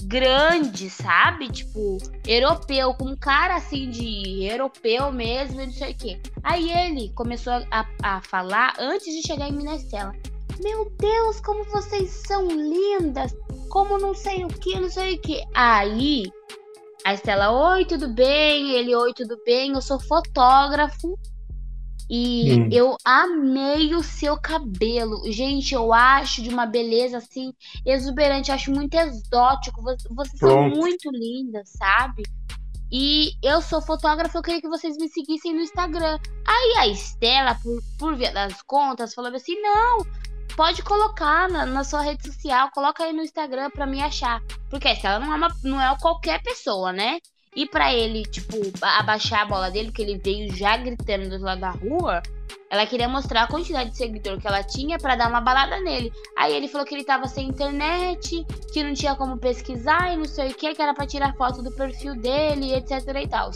grande, sabe? Tipo, europeu, com um cara assim de europeu mesmo, não sei o quê. Aí ele começou a, a falar antes de chegar em Minas Estela. Meu Deus, como vocês são lindas! Como não sei o que, não sei o que. Aí a Estela, oi, tudo bem? Ele, oi, tudo bem? Eu sou fotógrafo e hum. eu amei o seu cabelo. Gente, eu acho de uma beleza assim exuberante, eu acho muito exótico. Vocês são muito lindas, sabe? E eu sou fotógrafa, eu queria que vocês me seguissem no Instagram. Aí a Estela, por, por via das contas, falou assim: não, pode colocar na, na, sua rede social, coloca aí no Instagram pra me achar. Porque a Estela não é, uma, não é qualquer pessoa, né? E para ele, tipo, abaixar a bola dele, porque ele veio já gritando do lado da rua, ela queria mostrar a quantidade de seguidor que ela tinha para dar uma balada nele. Aí ele falou que ele tava sem internet, que não tinha como pesquisar e não sei o que, que era pra tirar foto do perfil dele, etc e tal.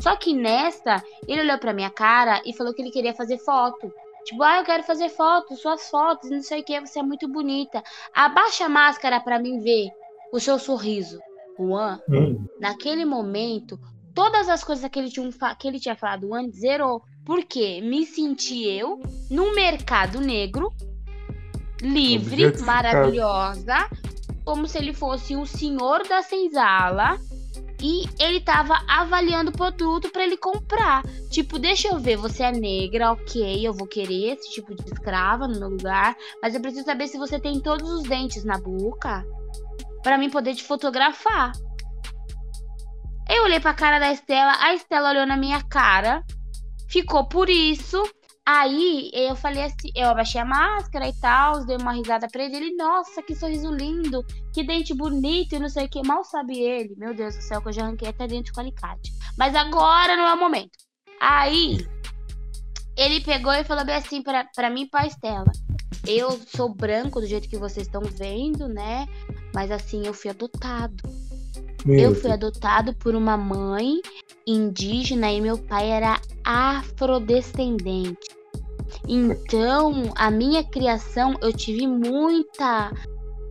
Só que nesta, ele olhou pra minha cara e falou que ele queria fazer foto. Tipo, ah, eu quero fazer foto, suas fotos, não sei o que, você é muito bonita. Abaixa a máscara para mim ver o seu sorriso. Juan, hum. naquele momento, todas as coisas que ele, tinha, que ele tinha falado antes zerou. Porque me senti eu num mercado negro, livre, maravilhosa, como se ele fosse o senhor da senzala. E ele tava avaliando o produto para ele comprar. Tipo, deixa eu ver, você é negra, ok, eu vou querer esse tipo de escrava no meu lugar. Mas eu preciso saber se você tem todos os dentes na boca para mim poder te fotografar. Eu olhei pra cara da Estela, a Estela olhou na minha cara, ficou por isso. Aí eu falei assim, eu abaixei a máscara e tal, dei uma risada pra ele. Ele, nossa, que sorriso lindo, que dente bonito e não sei o que. Mal sabe ele, meu Deus do céu, que eu já arranquei até dente com alicate. Mas agora não é o momento. Aí ele pegou e falou bem assim pra, pra mim e pra Estela. Eu sou branco do jeito que vocês estão vendo, né? Mas assim, eu fui adotado. Meu eu fui adotado por uma mãe indígena e meu pai era afrodescendente. Então, a minha criação, eu tive muita,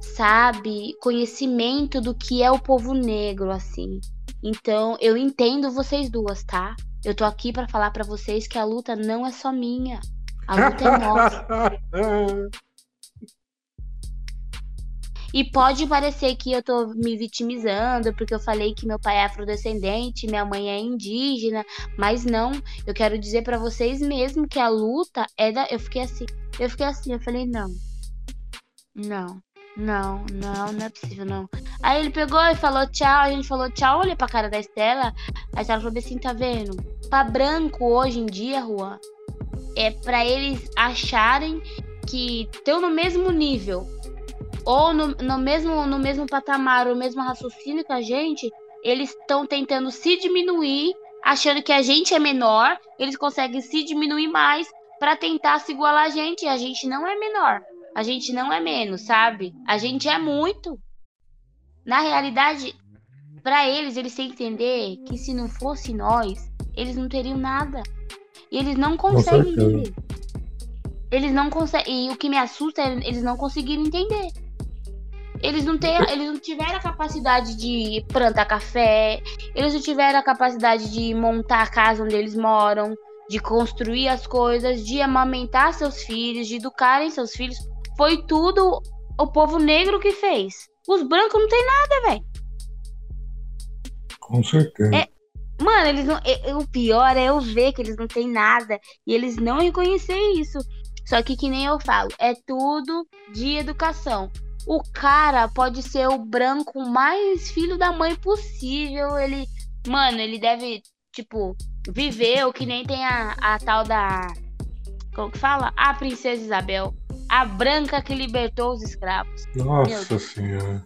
sabe, conhecimento do que é o povo negro, assim. Então, eu entendo vocês duas, tá? Eu tô aqui para falar para vocês que a luta não é só minha. A luta é nossa. E pode parecer que eu tô me vitimizando porque eu falei que meu pai é afrodescendente, minha mãe é indígena, mas não. Eu quero dizer para vocês mesmo que a luta é da. Eu fiquei assim, eu fiquei assim, eu falei, não. Não. Não, não, não é possível, não. Aí ele pegou e falou tchau, a gente falou tchau, olhei pra cara da Estela. A Estela falou assim, tá vendo? Pra branco hoje em dia, Juan, é para eles acharem que estão no mesmo nível ou no, no, mesmo, no mesmo patamar, o mesmo raciocínio que a gente, eles estão tentando se diminuir, achando que a gente é menor, eles conseguem se diminuir mais para tentar se igualar a gente. E a gente não é menor, a gente não é menos, sabe? A gente é muito. Na realidade, para eles, eles têm que entender que se não fosse nós, eles não teriam nada. E eles não conseguem entender. Eles não conseguem. E o que me assusta é eles não conseguiram entender. Eles não, têm, eles não tiveram a capacidade de plantar café, eles não tiveram a capacidade de montar a casa onde eles moram, de construir as coisas, de amamentar seus filhos, de educarem seus filhos. Foi tudo o povo negro que fez. Os brancos não tem nada, velho. Com certeza. É, Mano, eles não. O pior é eu ver que eles não têm nada e eles não reconhecer isso. Só que, que nem eu falo, é tudo de educação. O cara pode ser o branco mais filho da mãe possível. Ele. Mano, ele deve, tipo, viveu, que nem tem a, a tal da. Como que fala? A Princesa Isabel. A branca que libertou os escravos. Nossa Senhora.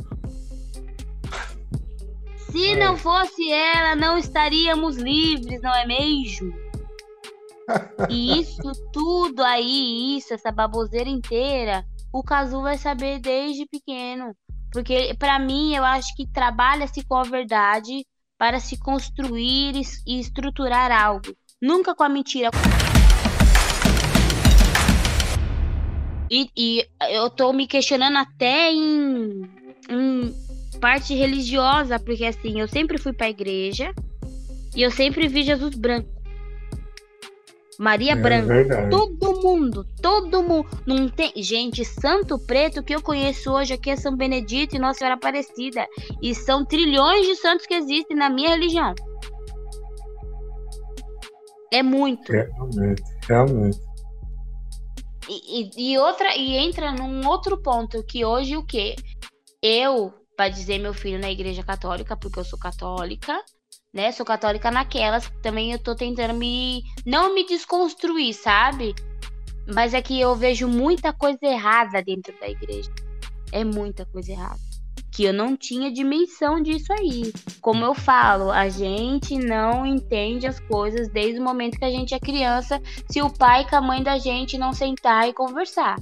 Se não fosse ela, não estaríamos livres, não é mesmo? E isso tudo aí, isso, essa baboseira inteira, o Cazu vai saber desde pequeno. Porque, para mim, eu acho que trabalha-se com a verdade para se construir e estruturar algo. Nunca com a mentira. E, e eu tô me questionando até em, em parte religiosa, porque assim, eu sempre fui pra igreja e eu sempre vi Jesus branco. Maria é Branca. Verdade. Todo mundo, todo mundo. Não tem. Gente, Santo Preto que eu conheço hoje aqui é São Benedito e Nossa Senhora Aparecida. E são trilhões de santos que existem na minha religião. É muito. Realmente, realmente. E, e, e outra, e entra num outro ponto que hoje o que? Eu, para dizer meu filho na igreja católica, porque eu sou católica, né? Sou católica naquelas, também eu tô tentando me não me desconstruir, sabe? Mas é que eu vejo muita coisa errada dentro da igreja. É muita coisa errada. Que eu não tinha dimensão disso aí. Como eu falo, a gente não entende as coisas desde o momento que a gente é criança, se o pai e a mãe da gente não sentar e conversar.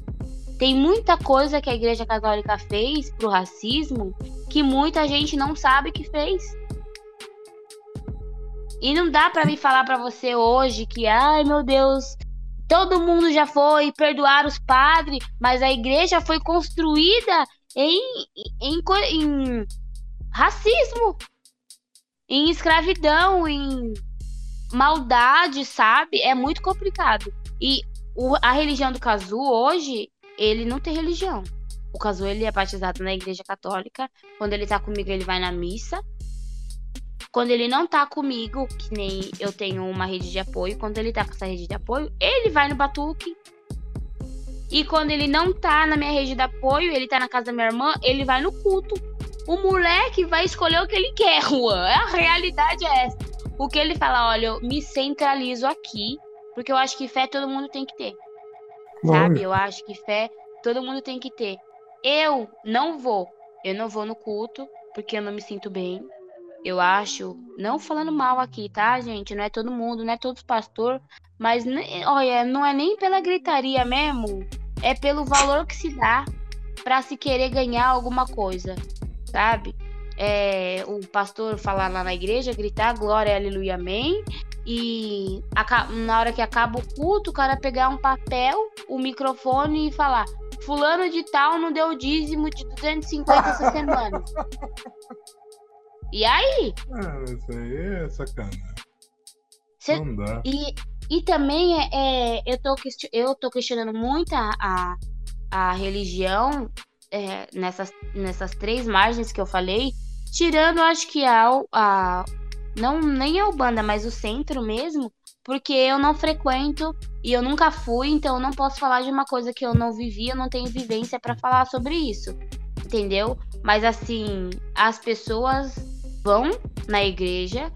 Tem muita coisa que a Igreja Católica fez pro racismo que muita gente não sabe que fez. E não dá para me falar para você hoje que, ai meu Deus, todo mundo já foi perdoar os padres, mas a igreja foi construída em, em, em racismo, em escravidão, em maldade, sabe? É muito complicado. E o, a religião do Cazu hoje, ele não tem religião. O Cazu ele é batizado na igreja católica. Quando ele tá comigo, ele vai na missa. Quando ele não tá comigo, que nem eu tenho uma rede de apoio, quando ele tá com essa rede de apoio, ele vai no batuque. E quando ele não tá na minha rede de apoio, ele tá na casa da minha irmã, ele vai no culto. O moleque vai escolher o que ele quer, Juan. A realidade é essa. O que ele fala, olha, eu me centralizo aqui, porque eu acho que fé todo mundo tem que ter. Sabe? Eu acho que fé todo mundo tem que ter. Eu não vou. Eu não vou no culto, porque eu não me sinto bem. Eu acho, não falando mal aqui, tá, gente? Não é todo mundo, não é todos pastor, mas olha, não é nem pela gritaria mesmo, é pelo valor que se dá para se querer ganhar alguma coisa, sabe? É, o pastor falar lá na igreja, gritar glória, aleluia, amém. E na hora que acaba o culto, o cara pegar um papel, o microfone e falar: Fulano de tal não deu dízimo de 250 essa semana. E aí? Ah, isso aí é sacanagem. Cê... Não dá. E, e também é, é, eu, tô, eu tô questionando muito a, a, a religião é, nessas, nessas três margens que eu falei, tirando, acho que a, a não nem a Ubanda, mas o centro mesmo, porque eu não frequento e eu nunca fui, então eu não posso falar de uma coisa que eu não vivi, eu não tenho vivência para falar sobre isso, entendeu? Mas assim, as pessoas vão na igreja,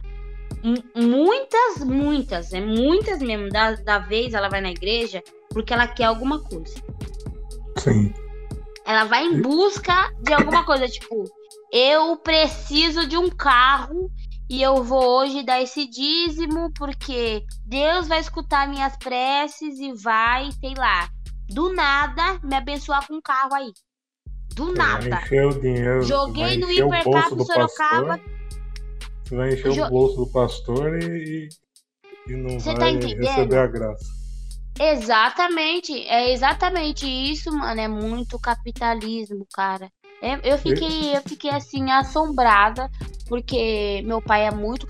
muitas, muitas, é muitas mesmo, da, da vez ela vai na igreja porque ela quer alguma coisa. Sim. Ela vai em busca de alguma coisa, tipo, eu preciso de um carro e eu vou hoje dar esse dízimo porque Deus vai escutar minhas preces e vai, sei lá, do nada me abençoar com um carro aí. Do nada. Joguei no hipercarro Sorocaba. Pastor. Você vai encher jo... o bolso do pastor e, e não Você vai tá receber a graça. Exatamente, é exatamente isso, mano. É muito capitalismo, cara. É, eu fiquei, eu fiquei assim assombrada porque meu pai é muito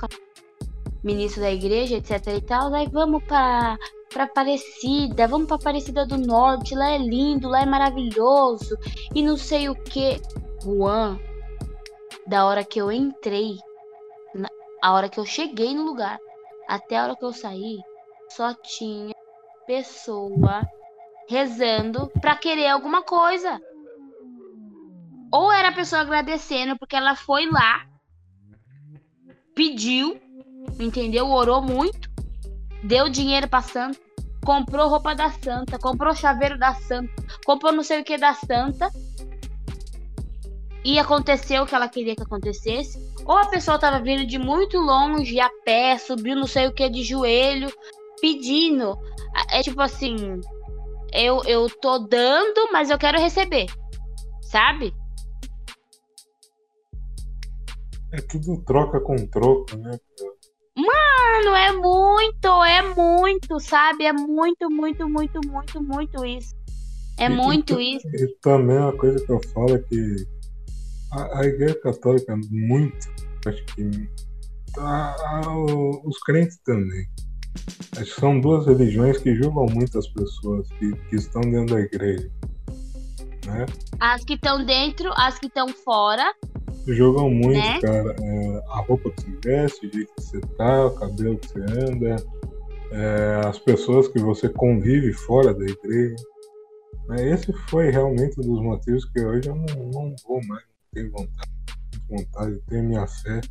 ministro da igreja, etc e tal. Aí vamos para para Aparecida, vamos para Aparecida do Norte, lá é lindo, lá é maravilhoso e não sei o que. Juan, da hora que eu entrei a hora que eu cheguei no lugar até a hora que eu saí, só tinha pessoa rezando para querer alguma coisa. Ou era a pessoa agradecendo porque ela foi lá, pediu, entendeu? Orou muito deu dinheiro pra santa, comprou roupa da santa, comprou chaveiro da santa, comprou não sei o que da santa. E aconteceu o que ela queria que acontecesse. Ou a pessoa tava vindo de muito longe, a pé, subiu não sei o que de joelho, pedindo. É tipo assim, eu, eu tô dando, mas eu quero receber. Sabe? É tudo troca com troco, né? Mano, é muito, é muito, sabe? É muito, muito, muito, muito, muito isso. É e, muito e, isso. E também uma coisa que eu falo é que a, a Igreja Católica, muito, acho que a, a, os crentes também. Acho que são duas religiões que julgam muito as pessoas que, que estão dentro da igreja. Né? As que estão dentro, as que estão fora. Jogam muito, né? cara. É, a roupa que você veste, o jeito que você tá, o cabelo que você anda, é, as pessoas que você convive fora da igreja. É, esse foi realmente um dos motivos que hoje eu não, não vou mais, tenho vontade, vontade, tenho minha fé.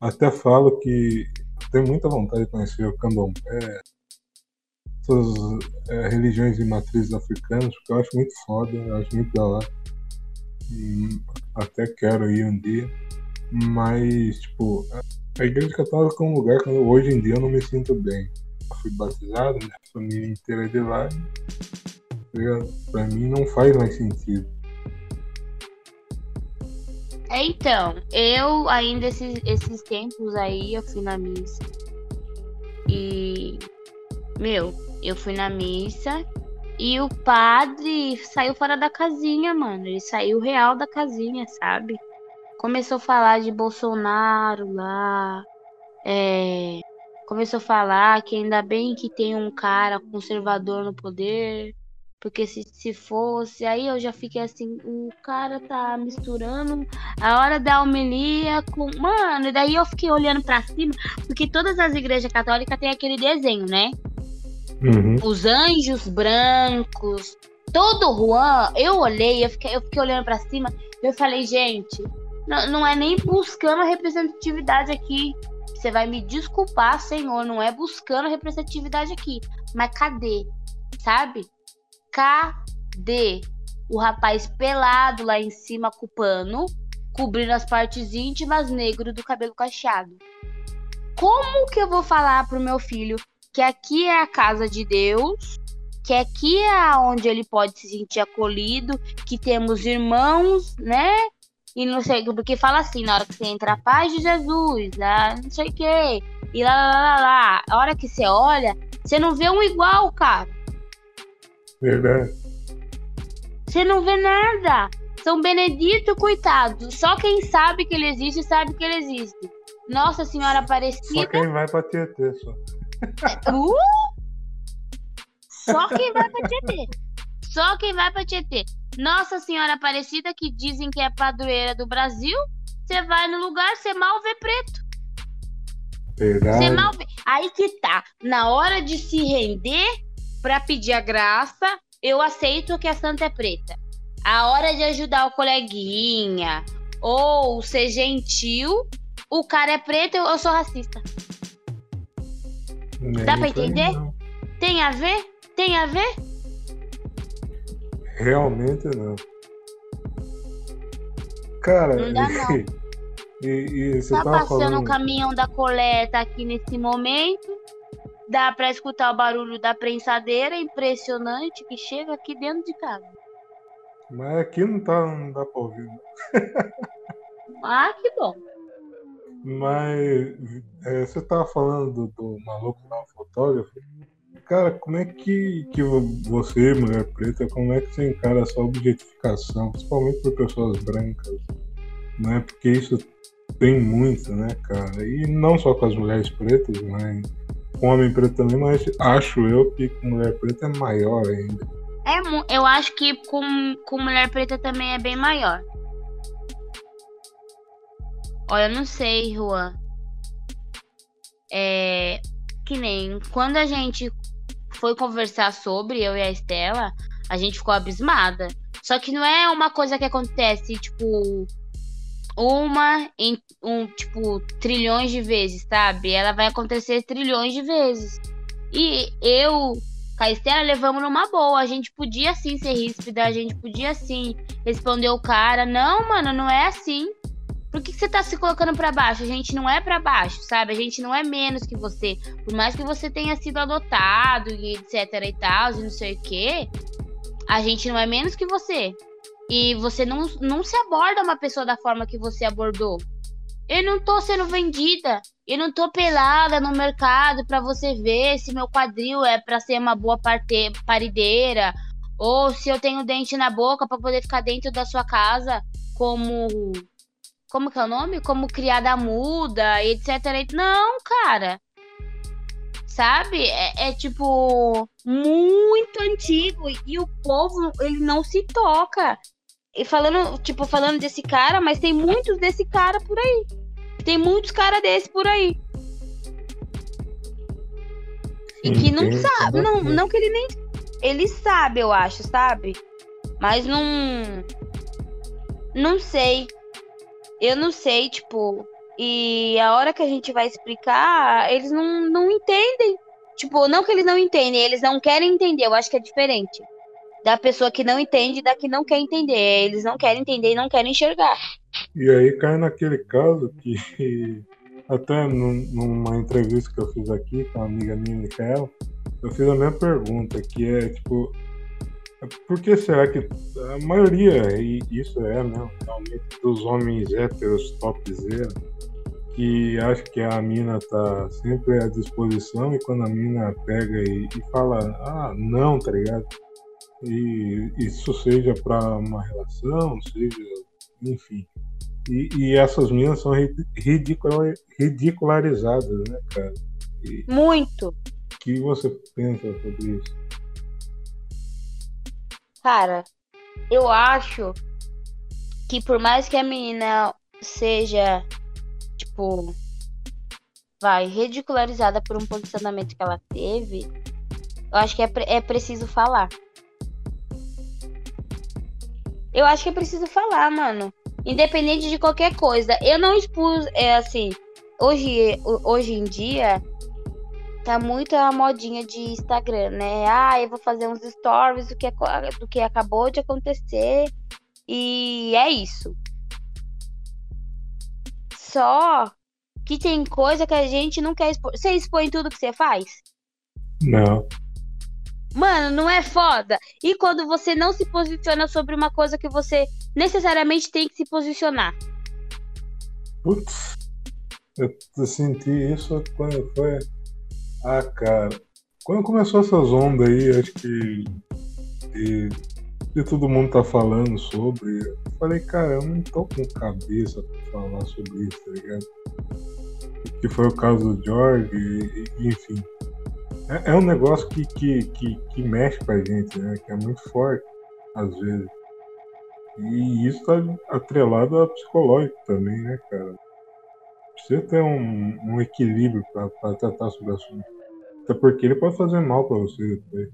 Até falo que tenho muita vontade de conhecer o candomblé, essas é, religiões de matrizes africanas, porque eu acho muito foda, eu acho muito da. Hum, até quero ir um dia. Mas, tipo, a igreja católica é um lugar que hoje em dia eu não me sinto bem. Eu fui batizado, minha família inteira é de lá. Tá pra mim não faz mais sentido. É, então, eu ainda esses, esses tempos aí, eu fui na missa. E, meu, eu fui na missa e o padre saiu fora da casinha, mano. Ele saiu real da casinha, sabe? Começou a falar de Bolsonaro lá. É, começou a falar que ainda bem que tem um cara conservador no poder. Porque se, se fosse, aí eu já fiquei assim, o cara tá misturando a hora da homilia com. Mano, e daí eu fiquei olhando para cima, porque todas as igrejas católicas têm aquele desenho, né? Uhum. Os anjos brancos. Todo Juan, eu olhei, eu fiquei, eu fiquei olhando para cima, eu falei, gente, não, não é nem buscando a representatividade aqui. Você vai me desculpar, Senhor, não é buscando a representatividade aqui. Mas cadê? Sabe? Cadê o rapaz pelado lá em cima com o pano, cobrindo as partes íntimas, negro do cabelo cacheado? Como que eu vou falar pro meu filho que aqui é a casa de Deus, que aqui é onde ele pode se sentir acolhido, que temos irmãos, né? E não sei, porque fala assim, na hora que você entra a paz de Jesus, lá, não sei o quê, e lá, lá, lá, lá. A hora que você olha, você não vê um igual, cara. Verdade. Você não vê nada. São Benedito, coitado. Só quem sabe que ele existe, sabe que ele existe. Nossa Senhora Aparecida. Só quem vai pra Tietê, só. Uh! Só quem vai pra Tietê. Só quem vai pra Tietê. Nossa Senhora Aparecida, que dizem que é padroeira do Brasil. Você vai no lugar, você mal vê preto. Verdade. Você mal vê. Aí que tá. Na hora de se render, para pedir a graça, eu aceito que a santa é preta. A hora de ajudar o coleguinha ou ser gentil, o cara é preto, eu sou racista. Nem Dá pra entender? Tem a ver? Tem a ver? Realmente não. Cara, não dá, não. e, e, você tá passando falando... o caminhão da coleta aqui nesse momento. Dá para escutar o barulho da prensadeira impressionante que chega aqui dentro de casa. Mas aqui não, tá, não dá para ouvir. ah, que bom. Mas é, você tava falando do, do maluco lá, fotógrafo. Cara, como é que, que você, mulher preta, como é que você encara essa objetificação, principalmente por pessoas brancas? Né? Porque isso tem muito, né, cara? E não só com as mulheres pretas, mas com homem preto também, mas acho eu que com mulher preta é maior ainda. É, eu acho que com, com mulher preta também é bem maior. Olha, eu não sei, Juan. É. Que nem quando a gente foi conversar sobre, eu e a Estela, a gente ficou abismada. Só que não é uma coisa que acontece, tipo, uma em um, tipo, trilhões de vezes, sabe? Ela vai acontecer trilhões de vezes. E eu, Caistela, levamos numa boa. A gente podia sim ser ríspida, a gente podia sim responder o cara. Não, mano, não é assim. Por que, que você tá se colocando para baixo? A gente não é para baixo, sabe? A gente não é menos que você. Por mais que você tenha sido adotado e etc e tal, e não sei o quê, a gente não é menos que você. E você não, não se aborda uma pessoa da forma que você abordou. Eu não tô sendo vendida. Eu não tô pelada no mercado para você ver se meu quadril é para ser uma boa parte, parideira ou se eu tenho dente na boca para poder ficar dentro da sua casa como como que é o nome? Como criada muda, etc. Não, cara. Sabe? É, é, tipo muito antigo e o povo ele não se toca. E falando, tipo, falando desse cara, mas tem muitos desse cara por aí. Tem muitos cara desse por aí. E que não sabe, não, não que ele nem ele sabe, eu acho, sabe? Mas não não sei. Eu não sei, tipo, e a hora que a gente vai explicar, eles não, não entendem. Tipo, não que eles não entendem, eles não querem entender, eu acho que é diferente. Da pessoa que não entende e da que não quer entender. Eles não querem entender e não querem enxergar. E aí cai naquele caso que até numa entrevista que eu fiz aqui com a amiga minha, Micaela, eu fiz a mesma pergunta, que é tipo, por que será que a maioria, e isso é, né, realmente dos homens héteros topzera, que acha que a mina tá sempre à disposição e quando a mina pega e, e fala, ah, não, tá ligado? E isso seja para uma relação, seja, enfim. E, e essas minas são ridicula, ridicularizadas, né, cara? E, Muito. O que você pensa sobre isso? Cara, eu acho que por mais que a menina seja, tipo, vai, ridicularizada por um posicionamento que ela teve, eu acho que é, é preciso falar. Eu acho que é preciso falar, mano. Independente de qualquer coisa. Eu não expus, é assim, hoje, hoje em dia, tá muito a modinha de Instagram, né? Ah, eu vou fazer uns stories do que, do que acabou de acontecer. E é isso. Só que tem coisa que a gente não quer expor. Você expõe tudo que você faz? Não. Mano, não é foda? E quando você não se posiciona sobre uma coisa que você necessariamente tem que se posicionar? Putz, eu senti isso quando foi ah, cara. Quando começou essas ondas aí, acho que. E, e todo mundo tá falando sobre. Eu falei, cara, eu não tô com cabeça pra falar sobre isso, tá ligado? Que foi o caso do George, e, e, enfim. É, é, um negócio que, que, que, que mexe com a gente, né? Que é muito forte, às vezes. E isso tá atrelado a psicológico também, né, cara? Precisa ter um, um equilíbrio para tratar sobre o assunto. Até porque ele pode fazer mal para você depois.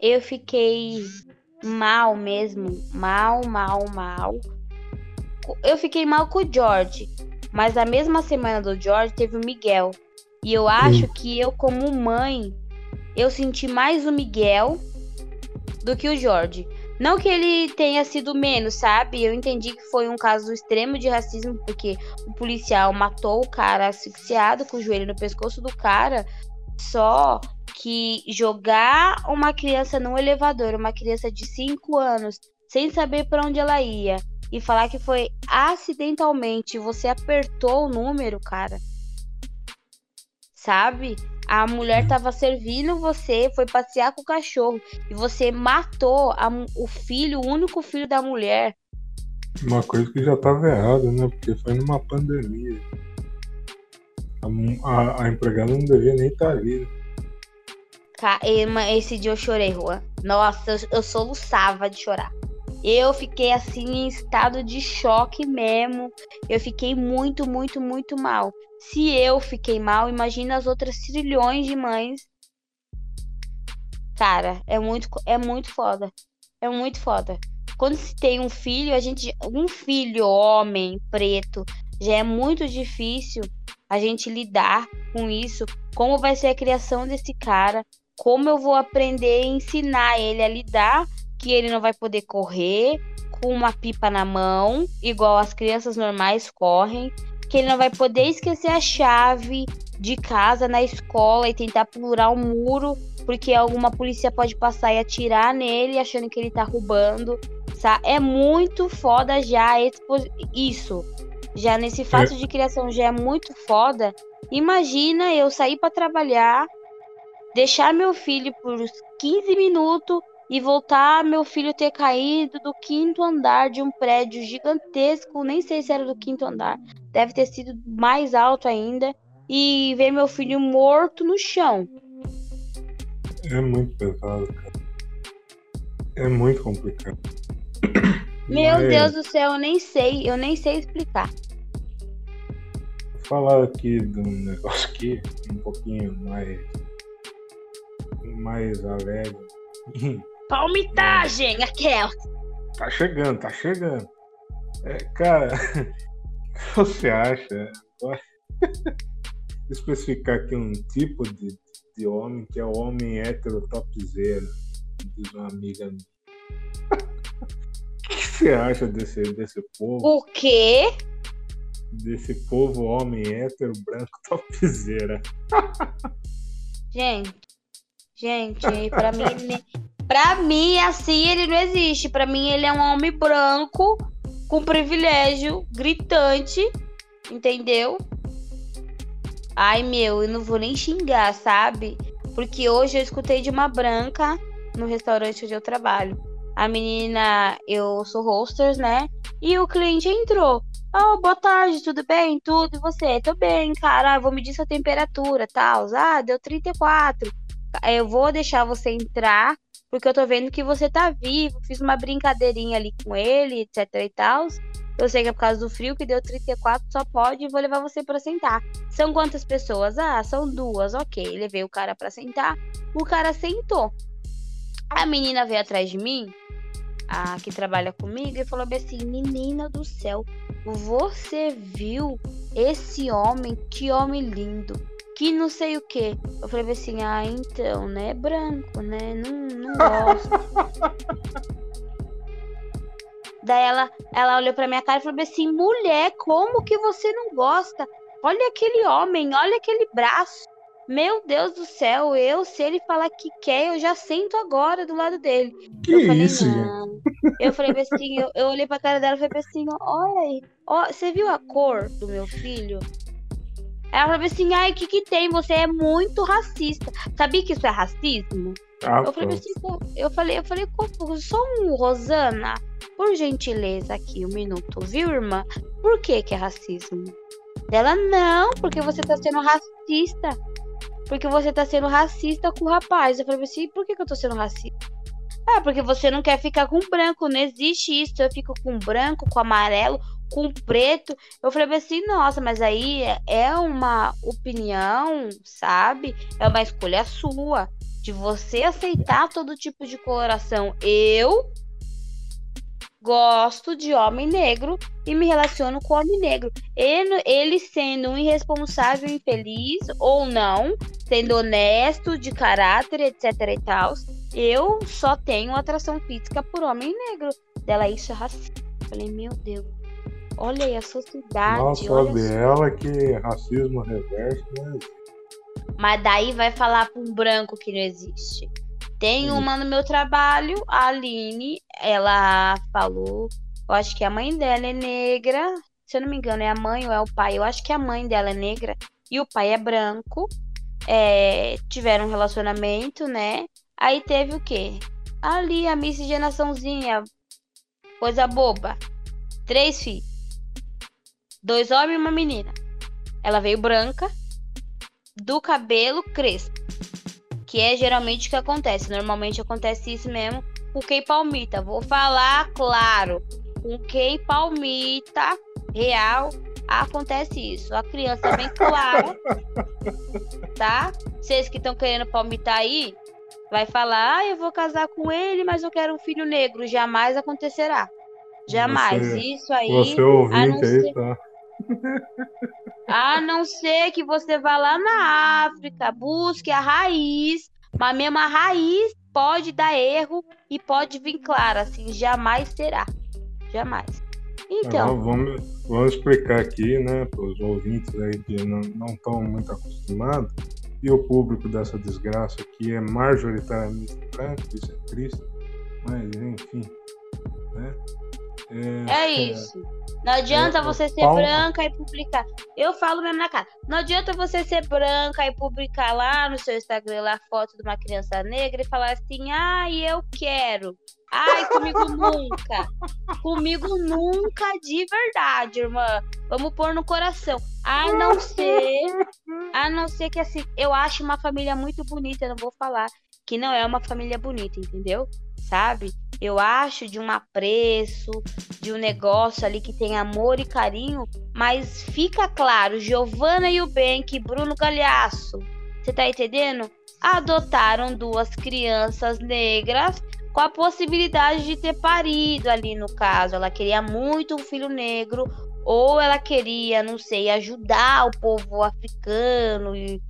Eu fiquei mal mesmo. Mal, mal, mal. Eu fiquei mal com o George. Mas na mesma semana do George teve o Miguel. E eu acho Sim. que eu, como mãe, eu senti mais o Miguel do que o George. Não que ele tenha sido menos, sabe? Eu entendi que foi um caso extremo de racismo, porque o policial matou o cara asfixiado com o joelho no pescoço do cara. Só que jogar uma criança num elevador, uma criança de 5 anos, sem saber para onde ela ia, e falar que foi acidentalmente, você apertou o número, cara. Sabe? A mulher tava servindo você, foi passear com o cachorro e você matou a, o filho, o único filho da mulher. Uma coisa que já tava errada, né? Porque foi numa pandemia. A, a, a empregada não devia nem estar tá ali. Esse dia eu chorei, Juan. Nossa, eu, eu soluçava de chorar. Eu fiquei assim em estado de choque mesmo. Eu fiquei muito, muito, muito mal. Se eu fiquei mal, imagina as outras trilhões de mães. Cara, é muito, é muito foda. É muito foda. Quando se tem um filho, a gente. Um filho homem, preto, já é muito difícil. a gente lidar com isso, como vai ser a criação desse cara, como eu vou aprender e ensinar ele a lidar, que ele não vai poder correr com uma pipa na mão, igual as crianças normais correm, que ele não vai poder esquecer a chave de casa na escola e tentar pular um muro, porque alguma polícia pode passar e atirar nele achando que ele tá roubando. Sabe? É muito foda já isso. Já nesse fato é. de criação já é muito foda. Imagina eu sair para trabalhar, deixar meu filho por 15 minutos e voltar meu filho ter caído do quinto andar de um prédio gigantesco, nem sei se era do quinto andar, deve ter sido mais alto ainda, e ver meu filho morto no chão. É muito pesado, cara. É muito complicado. Meu Mas... Deus do céu, eu nem sei, eu nem sei explicar. Vou falar aqui de um negócio aqui, um pouquinho mais mais alegre. Palmitagem, aquela. Tá chegando, tá chegando. É, cara, o que você acha? especificar aqui um tipo de, de homem que é o homem hétero topzera, diz uma amiga minha. O que você acha desse, desse povo? O quê? Desse povo homem hétero branco topzera. Gente, gente, pra mim, pra mim, assim, ele não existe. Pra mim, ele é um homem branco com privilégio gritante, entendeu? Ai, meu, eu não vou nem xingar, sabe? Porque hoje eu escutei de uma branca no restaurante onde eu trabalho. A menina, eu sou hostess, né? E o cliente entrou. Oh, boa tarde, tudo bem? Tudo, e você? Tô bem, cara. Ah, vou medir sua temperatura, tal. Ah, deu 34. Eu vou deixar você entrar, porque eu tô vendo que você tá vivo. Fiz uma brincadeirinha ali com ele, etc e tal. Eu sei que é por causa do frio que deu 34, só pode e vou levar você para sentar. São quantas pessoas? Ah, são duas, ok. Levei o cara para sentar. O cara sentou. A menina veio atrás de mim, a que trabalha comigo, e falou assim: Menina do céu, você viu esse homem? Que homem lindo. Que não sei o que. Eu falei assim: Ah, então, né? Branco, né? Não, não gosto. Daí ela, ela olhou pra minha cara e falou assim: mulher, como que você não gosta? Olha aquele homem, olha aquele braço. Meu Deus do céu, eu, se ele falar que quer, eu já sento agora do lado dele. Que eu falei, isso, não. Eu falei assim, eu, eu olhei pra cara dela e falei assim, olha aí, ó, você viu a cor do meu filho? Ela falou assim, ai, o que que tem? Você é muito racista. Sabia que isso é racismo? Ah, eu, falei assim, eu falei, eu falei, só um Rosana, por gentileza aqui, um minuto, viu, irmã? Por que que é racismo? Ela, não, porque você tá sendo racista. Porque você tá sendo racista com o rapaz. Eu falei assim, por que que eu tô sendo racista? Ah, porque você não quer ficar com branco, não existe isso. Eu fico com branco, com amarelo, com preto. Eu falei assim, nossa, mas aí é uma opinião, sabe? É uma escolha sua de você aceitar todo tipo de coloração. Eu gosto de homem negro e me relaciono com homem negro. Ele, ele sendo um irresponsável, infeliz ou não, sendo honesto, de caráter, etc e tal, eu só tenho atração física por homem negro. Dela, isso é racista. Falei, meu Deus. Olha aí a sociedade. Nossa, olha dela que racismo reverso, né? Mas daí vai falar para um branco que não existe. Tem uma no meu trabalho, a Aline, ela falou, eu acho que a mãe dela é negra, se eu não me engano, é a mãe ou é o pai, eu acho que a mãe dela é negra e o pai é branco. É, tiveram um relacionamento, né? Aí teve o quê? Ali a miscigenaçãozinha, coisa boba. Três filhos. Dois homens e uma menina. Ela veio branca, do cabelo crespo. Que é geralmente o que acontece. Normalmente acontece isso mesmo com quem palmita. Vou falar claro. Com quem palmita real acontece isso. A criança é bem clara. Tá? Vocês que estão querendo palmitar aí, vai falar: ah, eu vou casar com ele, mas eu quero um filho negro. Jamais acontecerá. Jamais. Você, isso aí. Você ouvinte aí, tá? A não ser que você vá lá na África, busque a raiz, mas mesmo a raiz pode dar erro e pode vir clara, assim, jamais será. Jamais. Então. vamos, vamos explicar aqui, né, para os ouvintes aí que não estão muito acostumados, e o público dessa desgraça aqui é majoritariamente branco, isso é triste, mas enfim, né? É, é isso. Não adianta é, você ser branca e publicar. Eu falo mesmo na cara. Não adianta você ser branca e publicar lá no seu Instagram lá foto de uma criança negra e falar assim: ai, eu quero. Ai, comigo nunca. Comigo nunca de verdade, irmã. Vamos pôr no coração. A não ser. A não ser que assim, eu acho uma família muito bonita, não vou falar que não é uma família bonita, entendeu? Sabe? Eu acho de um apreço, de um negócio ali que tem amor e carinho, mas fica claro, Giovana e o Benck, Bruno Galhaço, você tá entendendo? Adotaram duas crianças negras com a possibilidade de ter parido ali no caso. Ela queria muito um filho negro, ou ela queria, não sei, ajudar o povo africano e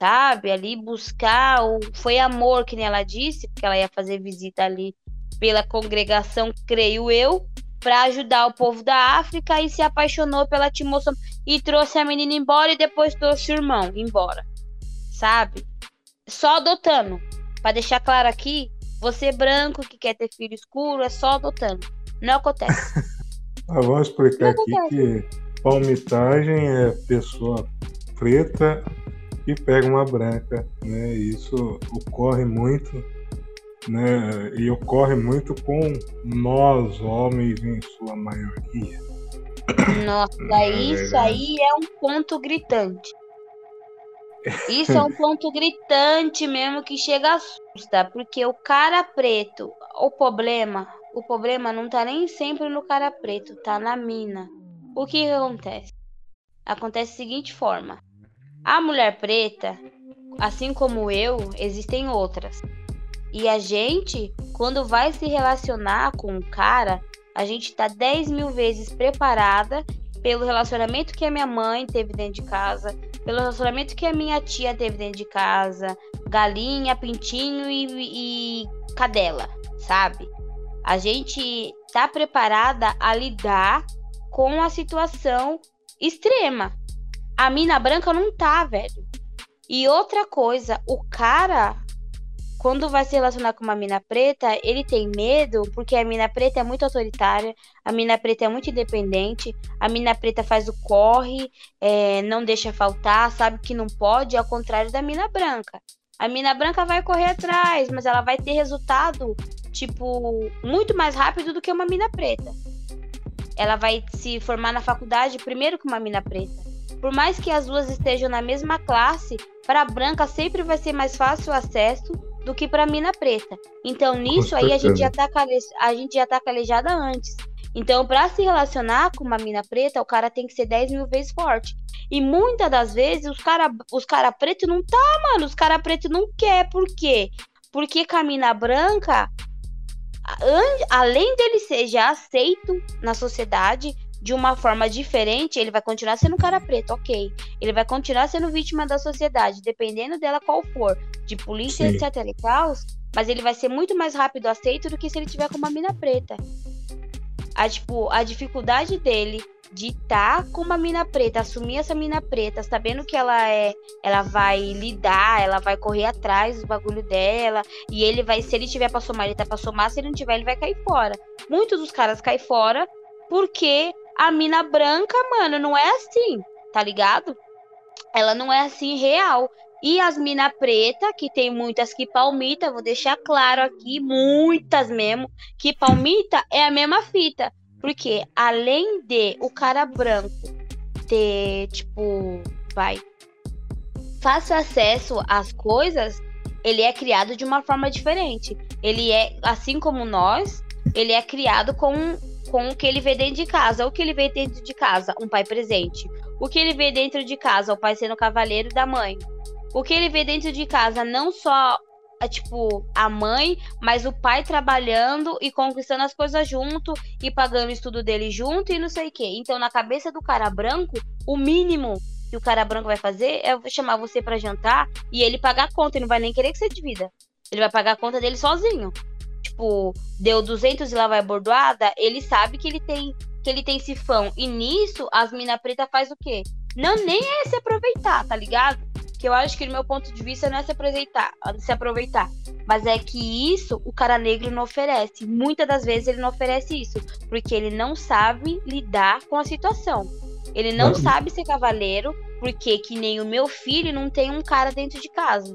sabe, ali buscar o foi amor que nem ela disse, porque ela ia fazer visita ali pela congregação, creio eu, para ajudar o povo da África e se apaixonou pela Timoção e trouxe a menina embora e depois trouxe o irmão embora. Sabe? Só adotando. Para deixar claro aqui, você branco que quer ter filho escuro é só adotando. Não acontece. vamos explicar aqui que palmitagem é pessoa preta que pega uma branca, né? Isso ocorre muito né? E ocorre muito com nós, homens, em sua maioria. Nossa, isso aí é um ponto gritante. Isso é um ponto gritante mesmo que chega a assustar, porque o cara preto, o problema, o problema não tá nem sempre no cara preto, tá na mina. O que acontece? Acontece da seguinte forma: a mulher preta, assim como eu, existem outras. E a gente, quando vai se relacionar com um cara, a gente tá 10 mil vezes preparada pelo relacionamento que a minha mãe teve dentro de casa, pelo relacionamento que a minha tia teve dentro de casa, galinha, pintinho e, e cadela, sabe? A gente tá preparada a lidar com a situação extrema. A mina branca não tá, velho. E outra coisa, o cara quando vai se relacionar com uma mina preta, ele tem medo porque a mina preta é muito autoritária, a mina preta é muito independente, a mina preta faz o corre, é, não deixa faltar, sabe que não pode, ao contrário da mina branca. A mina branca vai correr atrás, mas ela vai ter resultado, tipo, muito mais rápido do que uma mina preta. Ela vai se formar na faculdade primeiro que uma mina preta. Por mais que as duas estejam na mesma classe, para a branca sempre vai ser mais fácil o acesso do que para mina preta. Então nisso aí a gente já tá a gente já tá calejada antes. Então, para se relacionar com uma mina preta, o cara tem que ser 10 mil vezes forte. E muitas das vezes os cara, os cara preto não tá, mano. Os cara preto não quer. Por quê? Porque com a mina branca, além dele ser já aceito na sociedade, de uma forma diferente, ele vai continuar sendo um cara preto, ok. Ele vai continuar sendo vítima da sociedade, dependendo dela qual for, de polícia, Sim. etc e tal, mas ele vai ser muito mais rápido aceito do que se ele tiver com uma mina preta. A, tipo, a dificuldade dele de estar tá com uma mina preta, assumir essa mina preta, sabendo que ela é, ela vai lidar, ela vai correr atrás do bagulho dela, e ele vai, se ele tiver pra somar, ele tá pra somar, se ele não tiver, ele vai cair fora. Muitos dos caras caem fora porque a mina branca, mano, não é assim, tá ligado? Ela não é assim real. E as mina preta, que tem muitas que palmita, vou deixar claro aqui, muitas mesmo, que palmita é a mesma fita. Porque além de o cara branco ter, tipo, vai, fácil acesso às coisas, ele é criado de uma forma diferente. Ele é, assim como nós, ele é criado com com o que ele vê dentro de casa. O que ele vê dentro de casa? Um pai presente. O que ele vê dentro de casa? O pai sendo cavaleiro da mãe. O que ele vê dentro de casa? Não só tipo, a mãe, mas o pai trabalhando e conquistando as coisas junto e pagando o estudo dele junto e não sei o quê. Então, na cabeça do cara branco, o mínimo que o cara branco vai fazer é chamar você para jantar e ele pagar a conta e não vai nem querer que você divida. Ele vai pagar a conta dele sozinho. Tipo, deu 200 e lá vai bordoada, ele sabe que ele tem que ele tem sifão. E nisso, as mina preta faz o quê? Não nem é se aproveitar, tá ligado? Que eu acho que no meu ponto de vista não é se aproveitar, se aproveitar, mas é que isso o cara negro não oferece. Muitas das vezes ele não oferece isso, porque ele não sabe lidar com a situação. Ele não sabe ser cavaleiro, porque que nem o meu filho não tem um cara dentro de casa.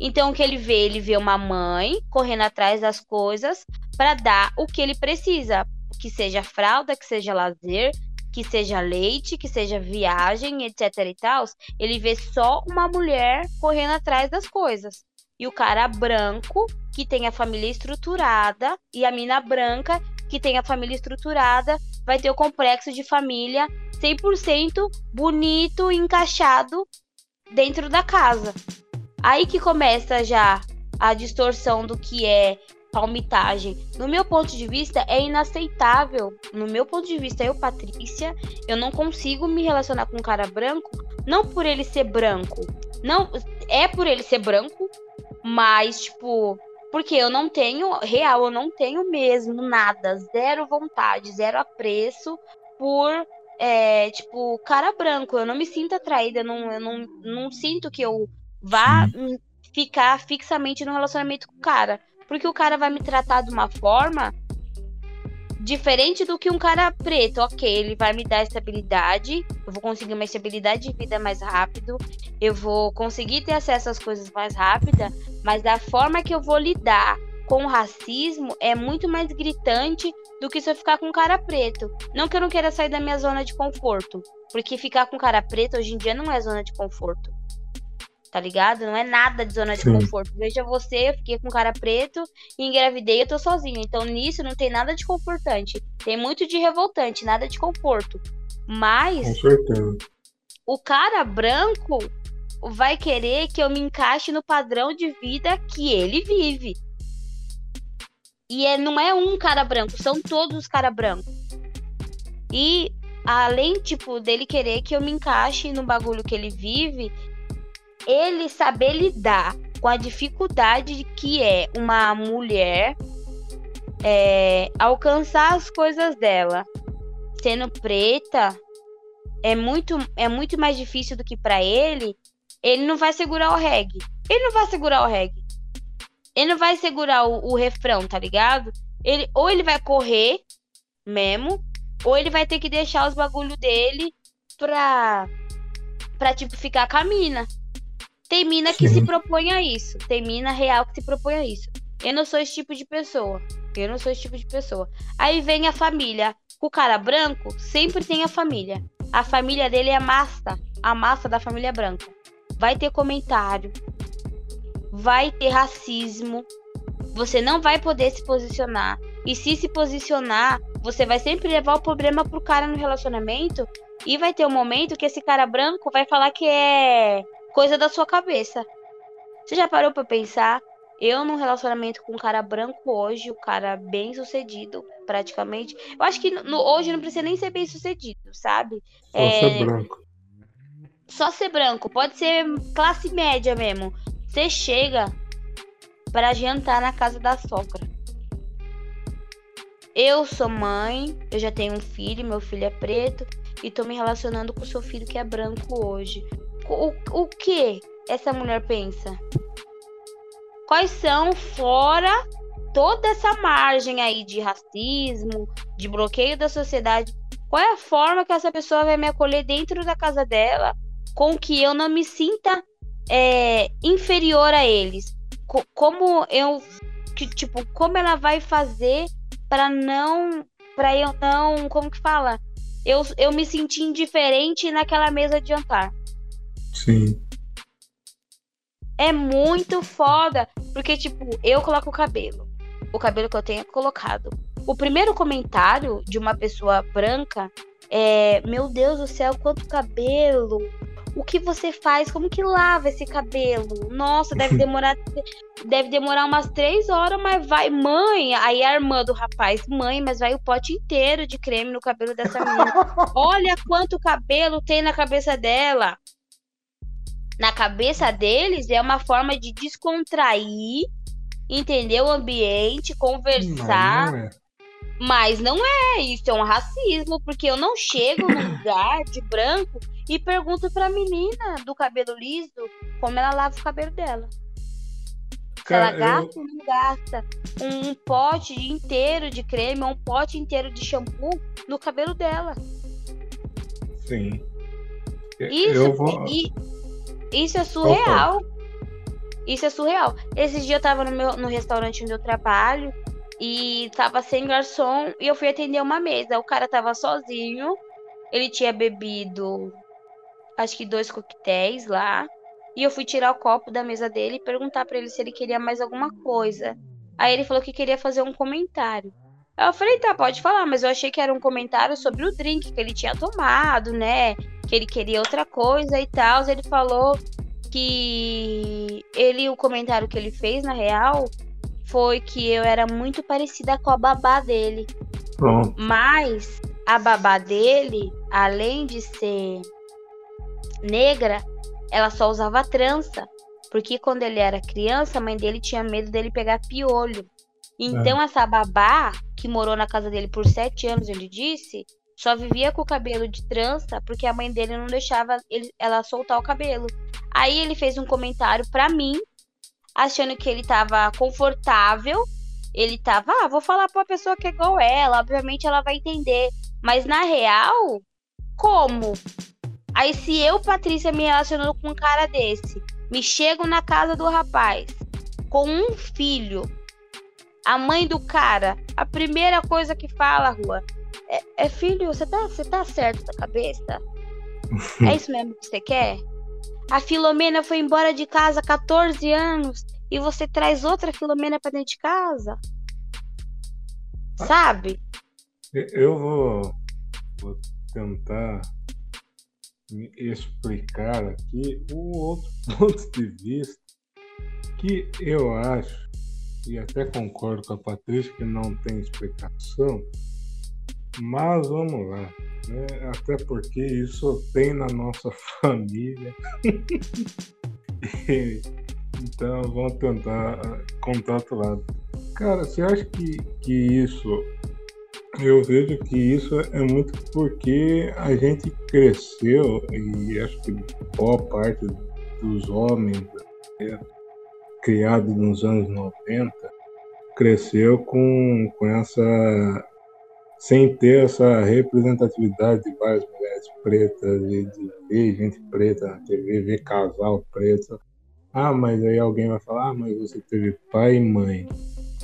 Então o que ele vê, ele vê uma mãe correndo atrás das coisas para dar o que ele precisa, que seja fralda, que seja lazer, que seja leite, que seja viagem, etc e tal. Ele vê só uma mulher correndo atrás das coisas. E o cara branco, que tem a família estruturada, e a mina branca, que tem a família estruturada, vai ter o complexo de família 100% bonito, encaixado dentro da casa. Aí que começa já a distorção do que é palmitagem. No meu ponto de vista, é inaceitável. No meu ponto de vista, eu, Patrícia, eu não consigo me relacionar com um cara branco, não por ele ser branco. Não, é por ele ser branco, mas, tipo, porque eu não tenho, real, eu não tenho mesmo nada, zero vontade, zero apreço por, é, tipo, cara branco. Eu não me sinto atraída, eu não, eu não, não sinto que eu vá Sim. ficar fixamente no relacionamento com o cara. Porque o cara vai me tratar de uma forma diferente do que um cara preto. Ok, ele vai me dar estabilidade, eu vou conseguir uma estabilidade de vida mais rápido, eu vou conseguir ter acesso às coisas mais rápida, mas da forma que eu vou lidar com o racismo é muito mais gritante do que se eu ficar com um cara preto. Não que eu não queira sair da minha zona de conforto, porque ficar com cara preto hoje em dia não é zona de conforto tá ligado? Não é nada de zona de Sim. conforto. Veja você, eu fiquei com cara preto e engravidei, eu tô sozinha. Então nisso não tem nada de confortante. Tem muito de revoltante, nada de conforto. Mas com certeza. o cara branco vai querer que eu me encaixe no padrão de vida que ele vive. E é, não é um cara branco, são todos os cara brancos. E além, tipo, dele querer que eu me encaixe no bagulho que ele vive, ele saber lidar com a dificuldade que é uma mulher é, alcançar as coisas dela. Sendo preta é muito é muito mais difícil do que para ele ele não vai segurar o reggae. Ele não vai segurar o reggae. Ele não vai segurar o, o refrão tá ligado? Ele ou ele vai correr mesmo ou ele vai ter que deixar os bagulho dele pra pra tipo ficar com a mina tem mina que se propõe a isso. Tem mina real que se propõe a isso. Eu não sou esse tipo de pessoa. Eu não sou esse tipo de pessoa. Aí vem a família. O cara branco sempre tem a família. A família dele é a massa. A massa da família branca. Vai ter comentário. Vai ter racismo. Você não vai poder se posicionar. E se se posicionar, você vai sempre levar o problema pro cara no relacionamento. E vai ter um momento que esse cara branco vai falar que é coisa da sua cabeça. Você já parou para pensar? Eu num relacionamento com um cara branco hoje, o um cara bem sucedido, praticamente. Eu acho que no, hoje não precisa nem ser bem sucedido, sabe? Só é... ser branco. Só ser branco, pode ser classe média mesmo. Você chega para jantar na casa da sogra. Eu sou mãe, eu já tenho um filho, meu filho é preto, e tô me relacionando com o seu filho que é branco hoje o, o que essa mulher pensa? Quais são, fora toda essa margem aí de racismo, de bloqueio da sociedade, qual é a forma que essa pessoa vai me acolher dentro da casa dela com que eu não me sinta é, inferior a eles? Co como eu, que, tipo, como ela vai fazer para não, para eu não, como que fala? Eu, eu me sentir indiferente naquela mesa de jantar. Sim. É muito foda. Porque, tipo, eu coloco o cabelo. O cabelo que eu tenho é colocado. O primeiro comentário de uma pessoa branca é: Meu Deus do céu, quanto cabelo! o que você faz? Como que lava esse cabelo? Nossa, deve demorar deve demorar umas três horas, mas vai, mãe. Aí a irmã do rapaz, mãe, mas vai o pote inteiro de creme no cabelo dessa menina. Olha quanto cabelo tem na cabeça dela. Na cabeça deles é uma forma de descontrair, entender o ambiente, conversar. Mas não, é. mas não é, isso é um racismo, porque eu não chego num lugar de branco e pergunto pra menina do cabelo liso como ela lava o cabelo dela. Se ela gasta ou não gasta um, pote inteiro de creme ou um pote inteiro de shampoo no cabelo dela. Sim. Isso, vou... e, isso é surreal. Isso é surreal. Esse dia eu tava no, meu, no restaurante onde eu trabalho e tava sem garçom e eu fui atender uma mesa. O cara tava sozinho. Ele tinha bebido acho que dois coquetéis lá. E eu fui tirar o copo da mesa dele e perguntar para ele se ele queria mais alguma coisa. Aí ele falou que queria fazer um comentário. Eu falei, tá, pode falar, mas eu achei que era um comentário sobre o drink que ele tinha tomado, né? Que ele queria outra coisa e tal. Ele falou que ele, o comentário que ele fez, na real, foi que eu era muito parecida com a babá dele. Pronto. Mas a babá dele, além de ser negra, ela só usava trança. Porque quando ele era criança, a mãe dele tinha medo dele pegar piolho. Então, é. essa babá, que morou na casa dele por sete anos, ele disse, só vivia com o cabelo de trança porque a mãe dele não deixava ele, ela soltar o cabelo. Aí ele fez um comentário para mim, achando que ele tava confortável. Ele tava, ah, vou falar pra uma pessoa que é igual ela, obviamente ela vai entender. Mas na real, como? Aí se eu, Patrícia, me relacionando com um cara desse, me chego na casa do rapaz com um filho, a mãe do cara, a primeira coisa que fala, Rua, é, é filho, você tá, você tá certo da cabeça? é isso mesmo que você quer? A Filomena foi embora de casa há 14 anos e você traz outra Filomena para dentro de casa? Sabe? Eu vou, vou tentar me explicar aqui o outro ponto de vista que eu acho, e até concordo com a Patrícia que não tem explicação, mas vamos lá. Né? Até porque isso tem na nossa família. então vamos tentar ah, contar outro lado. Cara, você acha que, que isso eu vejo que isso é muito porque a gente cresceu e acho que boa parte dos homens né, criados nos anos 90 cresceu com, com essa sem ter essa representatividade de várias mulheres pretas, de, de ver gente preta na TV, ver casal preto. Ah, mas aí alguém vai falar, ah, mas você teve pai e mãe.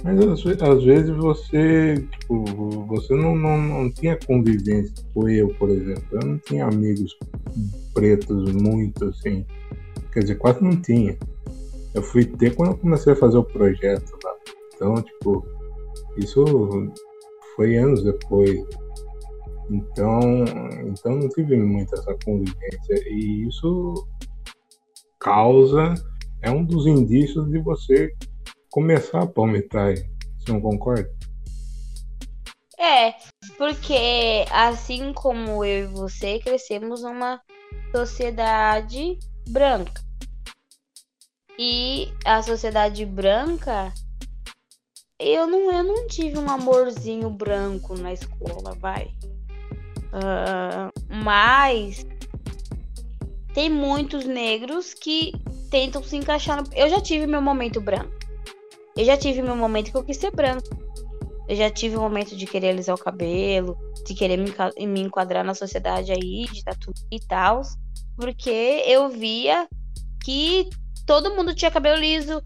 Mas às, vezes você, tipo, você não, não, não tinha convivência. Tipo eu, por exemplo, eu não tinha amigos pretos muito assim. Quer dizer, quase não tinha. Eu fui ter quando eu comecei a fazer o projeto lá. Então, tipo, isso foi anos depois. Então, então não tive muita essa convivência. E isso causa, é um dos indícios de você começar a palmitar. Você não concorda? É, porque assim como eu e você crescemos numa sociedade branca. E a sociedade branca, eu não, eu não tive um amorzinho branco na escola, vai. Uh, mas tem muitos negros que tentam se encaixar no... Eu já tive meu momento branco. Eu já tive meu momento que eu quis ser branco. Eu já tive o momento de querer alisar o cabelo, de querer me, me enquadrar na sociedade aí, de tatu e tal. Porque eu via que todo mundo tinha cabelo liso.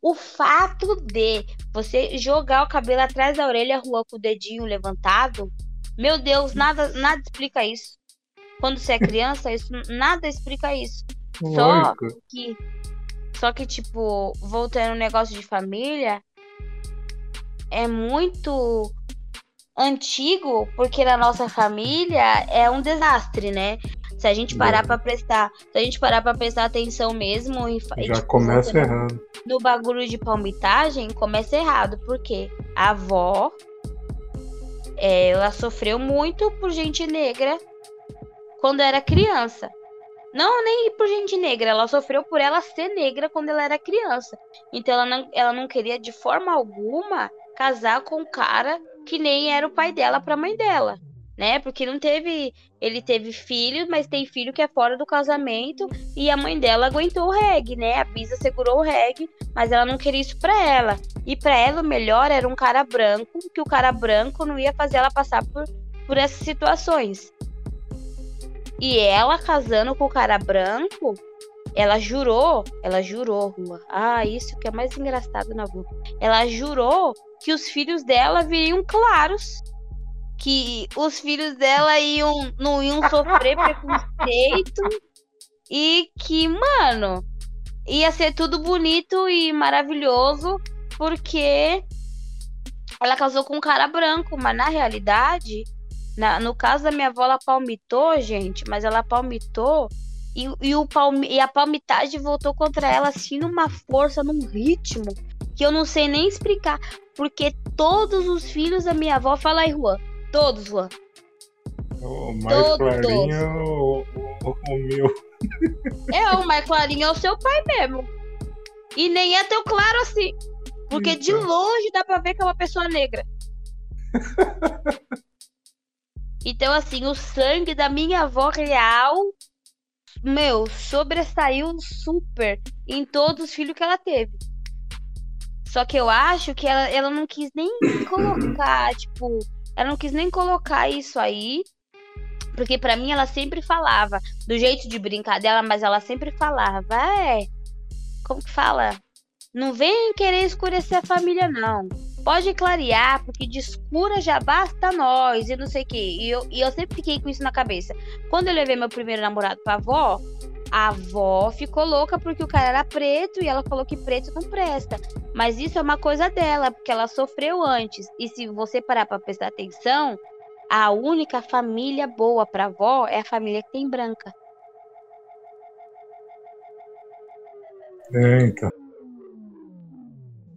O fato de você jogar o cabelo atrás da orelha rua com o dedinho levantado, meu Deus, nada, nada explica isso. Quando você é criança, isso nada explica isso. Só que só que, tipo, voltando ao negócio de família, é muito antigo, porque na nossa família é um desastre, né? Se a gente parar para prestar, se a gente parar para prestar atenção mesmo e já tipo, começa errado. No bagulho de palmitagem, começa errado, porque a avó é, ela sofreu muito por gente negra quando era criança. Não nem por gente negra, ela sofreu por ela ser negra quando ela era criança. Então ela não, ela não queria de forma alguma casar com um cara que nem era o pai dela para a mãe dela né? Porque não teve. Ele teve filho, mas tem filho que é fora do casamento. E a mãe dela aguentou o reggae, né? A Bisa segurou o reggae, mas ela não queria isso pra ela. E pra ela o melhor era um cara branco, que o cara branco não ia fazer ela passar por, por essas situações. E ela casando com o cara branco, ela jurou, ela jurou, Rua. Ah, isso que é mais engraçado na vida. Ela jurou que os filhos dela viriam claros que os filhos dela iam, não iam sofrer preconceito e que, mano, ia ser tudo bonito e maravilhoso porque ela casou com um cara branco, mas na realidade, na, no caso da minha avó, ela palmitou, gente, mas ela palmitou e, e, o palmi, e a palmitagem voltou contra ela assim numa força, num ritmo que eu não sei nem explicar, porque todos os filhos da minha avó, fala aí, Juan, Todos, Luan. O mais Todos. clarinho o, o, o meu. É, o mais clarinho é o seu pai mesmo. E nem é tão claro assim. Porque então. de longe dá pra ver que é uma pessoa negra. então, assim, o sangue da minha avó real, meu, sobressaiu super em todos os filhos que ela teve. Só que eu acho que ela, ela não quis nem colocar, tipo, ela não quis nem colocar isso aí, porque para mim ela sempre falava, do jeito de brincar dela, mas ela sempre falava, é, como que fala? Não vem querer escurecer a família, não. Pode clarear, porque de escura já basta nós e não sei o quê. E eu, e eu sempre fiquei com isso na cabeça. Quando eu levei meu primeiro namorado pra avó, a avó ficou louca porque o cara era preto e ela falou que preto não presta. Mas isso é uma coisa dela, porque ela sofreu antes. E se você parar para prestar atenção, a única família boa para avó é a família que tem branca. É, então.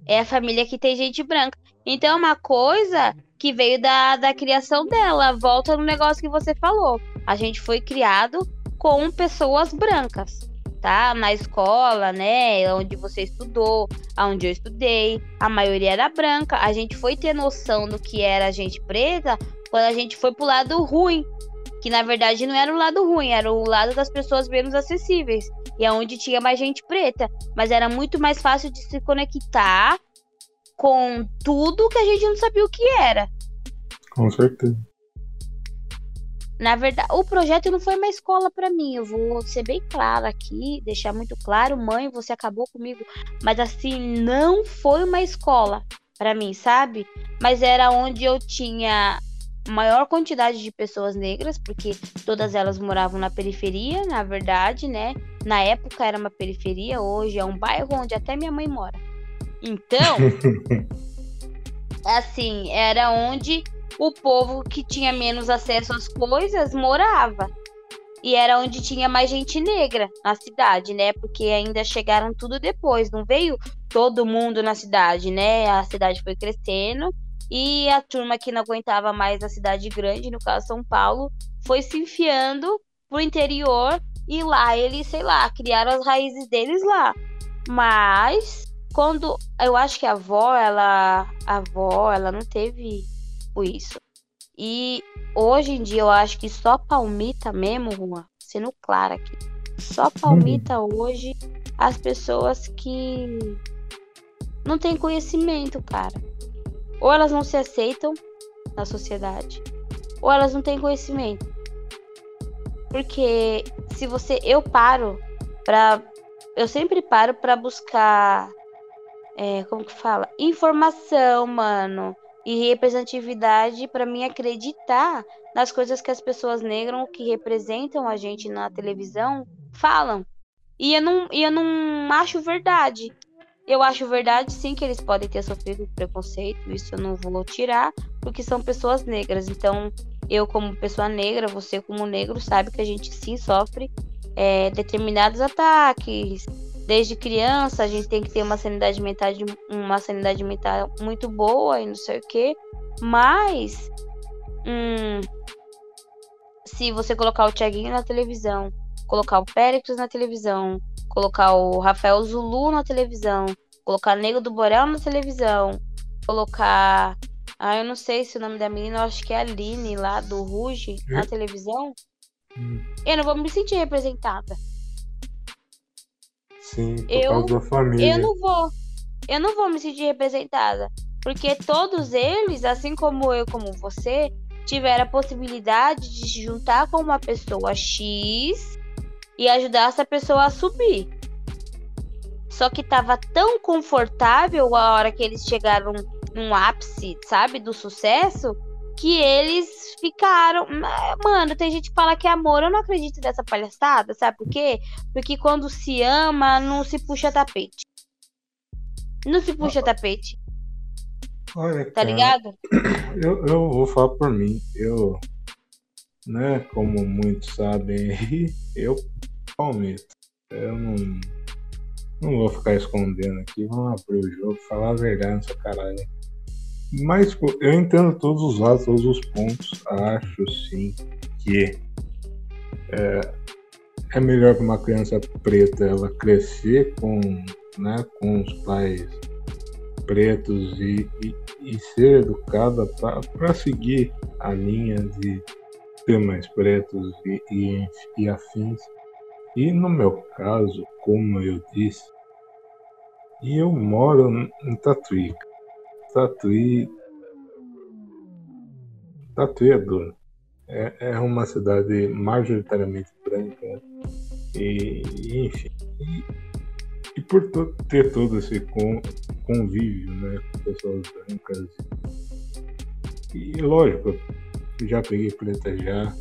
É a família que tem gente branca. Então é uma coisa que veio da, da criação dela. Volta no negócio que você falou. A gente foi criado com pessoas brancas, tá? Na escola, né? Onde você estudou, onde eu estudei, a maioria era branca. A gente foi ter noção do que era gente preta quando a gente foi pro lado ruim. Que na verdade não era o lado ruim, era o lado das pessoas menos acessíveis. E é onde tinha mais gente preta. Mas era muito mais fácil de se conectar com tudo que a gente não sabia o que era. Com certeza. Na verdade, o projeto não foi uma escola para mim. Eu vou ser bem clara aqui, deixar muito claro, mãe, você acabou comigo, mas assim, não foi uma escola para mim, sabe? Mas era onde eu tinha maior quantidade de pessoas negras, porque todas elas moravam na periferia, na verdade, né? Na época era uma periferia, hoje é um bairro onde até minha mãe mora. Então, assim, era onde o povo que tinha menos acesso às coisas morava. E era onde tinha mais gente negra na cidade, né? Porque ainda chegaram tudo depois, não veio todo mundo na cidade, né? A cidade foi crescendo e a turma que não aguentava mais a cidade grande, no caso São Paulo, foi se enfiando pro interior e lá eles, sei lá, criaram as raízes deles lá. Mas quando eu acho que a avó, ela a avó, ela não teve isso. E hoje em dia eu acho que só palmita mesmo, Juan, sendo claro aqui. Só palmita uhum. hoje as pessoas que não têm conhecimento, cara. Ou elas não se aceitam na sociedade, ou elas não têm conhecimento. Porque se você eu paro para eu sempre paro para buscar é, como que fala? Informação, mano e representatividade para mim acreditar nas coisas que as pessoas negras que representam a gente na televisão falam. E eu não, eu não acho verdade. Eu acho verdade sim que eles podem ter sofrido preconceito, isso eu não vou tirar, porque são pessoas negras. Então, eu como pessoa negra, você como negro, sabe que a gente sim sofre é, determinados ataques. Desde criança a gente tem que ter uma sanidade mental, uma sanidade mental muito boa e não sei o quê. Mas hum, se você colocar o Thiaguinho na televisão, colocar o Péricles na televisão, colocar o Rafael Zulu na televisão, colocar Nego do Borel na televisão, colocar. Ah, eu não sei se o nome da menina, eu acho que é a Aline lá do Ruge na televisão. Hum. Eu não vou me sentir representada. Sim, por eu, causa da família. Eu não vou. Eu não vou me sentir representada. Porque todos eles, assim como eu, como você, tiveram a possibilidade de se juntar com uma pessoa X e ajudar essa pessoa a subir. Só que tava tão confortável a hora que eles chegaram num ápice, sabe, do sucesso, que eles ficaram. Mano, tem gente que fala que é amor. Eu não acredito nessa palhaçada, sabe por quê? Porque quando se ama, não se puxa tapete. Não se puxa tapete. Olha, tá cara, ligado? Eu, eu vou falar por mim. Eu, né, como muitos sabem aí, eu palmito. Eu não, não vou ficar escondendo aqui. Vamos abrir o jogo, falar a verdade nessa caralho. Mas eu entendo todos os lados, todos os pontos. Acho sim que é, é melhor que uma criança preta ela crescer com, né, com os pais pretos e, e, e ser educada para seguir a linha de temas pretos e, e, e afins. E no meu caso, como eu disse, e eu moro em Tatuí. Tatuí. Tatuí é duro. É, é uma cidade majoritariamente branca. E, enfim. E, e por ter todo esse convívio né, com pessoas brancas. E lógico, já peguei preta já,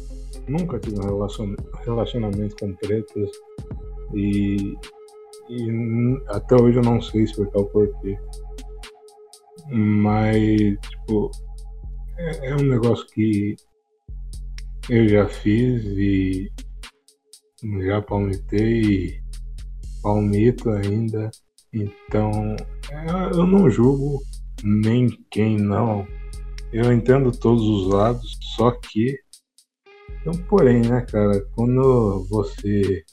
nunca tive um relacionamento com pretas e, e até hoje eu não sei explicar o porquê. Mas, tipo, é, é um negócio que eu já fiz e já palmitei e palmito ainda. Então, eu não julgo nem quem não. Eu entendo todos os lados, só que. Então, porém, né, cara, quando você.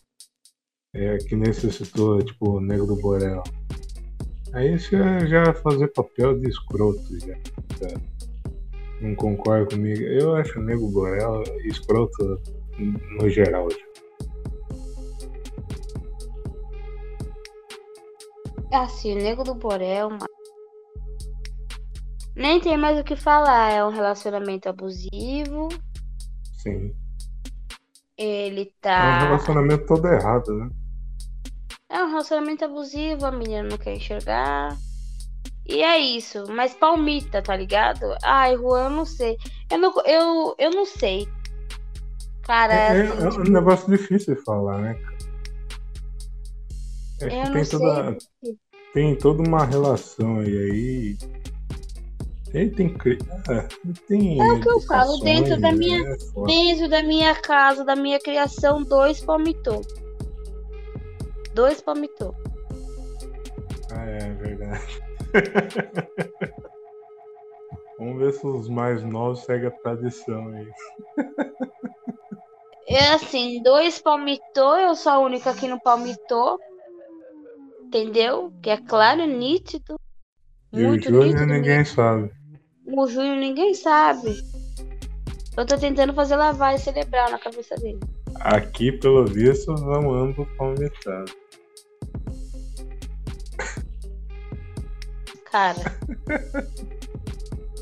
É, que necessitou, tipo, o Negro do Borel. Aí você já fazer papel de escroto, já. Tá? Não concorda comigo? Eu acho o Negro Borel escroto no geral, já. Assim, o Nego do Borel, mano. Nem tem mais o que falar. É um relacionamento abusivo. Sim. Ele tá. É um relacionamento todo errado, né? É um relacionamento abusivo, a menina não quer enxergar. E é isso. Mas palmita, tá ligado? Ai, Juan, eu não sei. Eu não, eu, eu não sei. Cara. É, é, assim, é um negócio difícil de falar, né? É que tem toda, tem toda uma relação aí. aí tem, tem, é, tem é o que eu falo, dentro da minha, né? dentro da minha casa, da minha criação, dois palmitou. Dois palmitou. Ah, é verdade. Vamos ver se os mais novos seguem a tradição aí. É assim, dois palmitou, eu sou a única que não palmitou. Entendeu? Que é claro, nítido. E muito o Júnior nítido, ninguém nítido. sabe. O Júnior ninguém sabe. Eu tô tentando fazer lavagem cerebral na cabeça dele. Aqui, pelo visto, vão ambos palmitados. Cara.